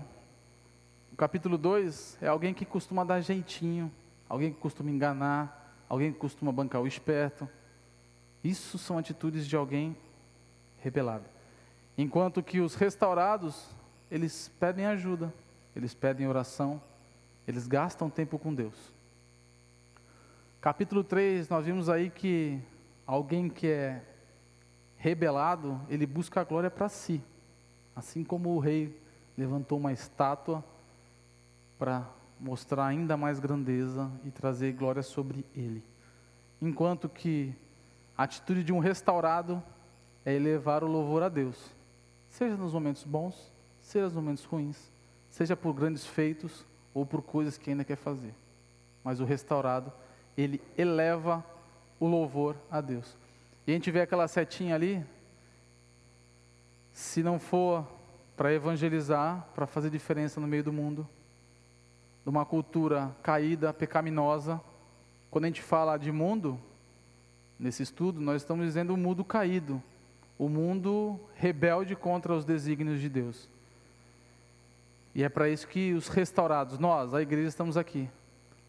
capítulo 2, é alguém que costuma dar jeitinho, alguém que costuma enganar, alguém que costuma bancar o esperto. Isso são atitudes de alguém rebelado. Enquanto que os restaurados, eles pedem ajuda, eles pedem oração, eles gastam tempo com Deus. Capítulo 3, nós vimos aí que alguém que é rebelado, ele busca a glória para si. Assim como o rei levantou uma estátua para mostrar ainda mais grandeza e trazer glória sobre ele. Enquanto que a atitude de um restaurado é elevar o louvor a Deus, seja nos momentos bons, seja nos momentos ruins, seja por grandes feitos ou por coisas que ainda quer fazer. Mas o restaurado, ele eleva o louvor a Deus. E a gente vê aquela setinha ali, se não for para evangelizar, para fazer diferença no meio do mundo, de uma cultura caída, pecaminosa, quando a gente fala de mundo, nesse estudo, nós estamos dizendo o mundo caído, o mundo rebelde contra os desígnios de Deus. E é para isso que os restaurados, nós, a igreja, estamos aqui,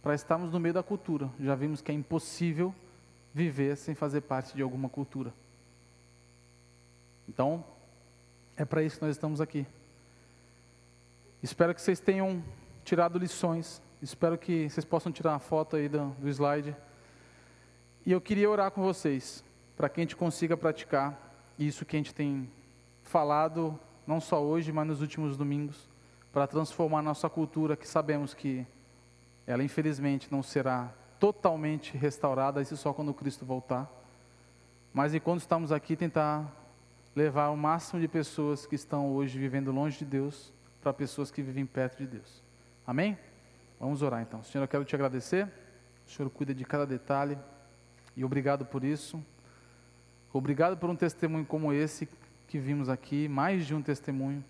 para estarmos no meio da cultura. Já vimos que é impossível viver sem fazer parte de alguma cultura. Então, é para isso que nós estamos aqui. Espero que vocês tenham tirado lições. Espero que vocês possam tirar uma foto aí do, do slide. E eu queria orar com vocês, para que a gente consiga praticar isso que a gente tem falado, não só hoje, mas nos últimos domingos, para transformar nossa cultura, que sabemos que ela infelizmente não será totalmente restaurada, isso só quando Cristo voltar. Mas enquanto estamos aqui, tentar levar o máximo de pessoas que estão hoje vivendo longe de Deus para pessoas que vivem perto de Deus. Amém? Vamos orar então. Senhor, eu quero te agradecer. O Senhor cuida de cada detalhe e obrigado por isso. Obrigado por um testemunho como esse que vimos aqui, mais de um testemunho,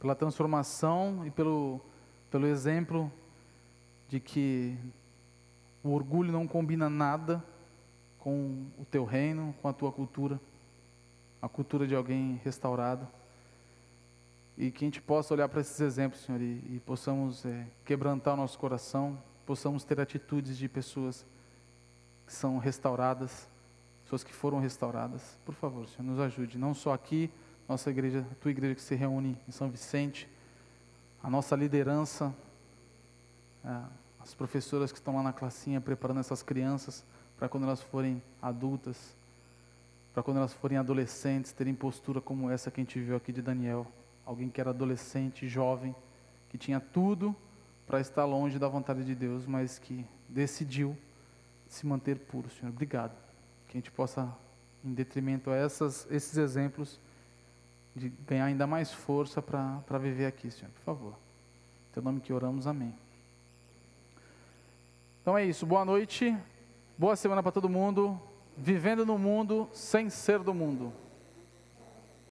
pela transformação e pelo, pelo exemplo de que o orgulho não combina nada com o teu reino, com a tua cultura a cultura de alguém restaurado. E que a gente possa olhar para esses exemplos, Senhor, e, e possamos é, quebrantar o nosso coração, possamos ter atitudes de pessoas que são restauradas, pessoas que foram restauradas. Por favor, Senhor, nos ajude, não só aqui, nossa igreja, a tua igreja que se reúne em São Vicente, a nossa liderança, é, as professoras que estão lá na classinha preparando essas crianças para quando elas forem adultas, para quando elas forem adolescentes, terem postura como essa que a gente viu aqui de Daniel. Alguém que era adolescente, jovem, que tinha tudo para estar longe da vontade de Deus, mas que decidiu se manter puro, Senhor. Obrigado. Que a gente possa, em detrimento a essas, esses exemplos, de ganhar ainda mais força para viver aqui, Senhor. Por favor. Em teu nome que oramos, amém. Então é isso. Boa noite. Boa semana para todo mundo vivendo no mundo sem ser do mundo.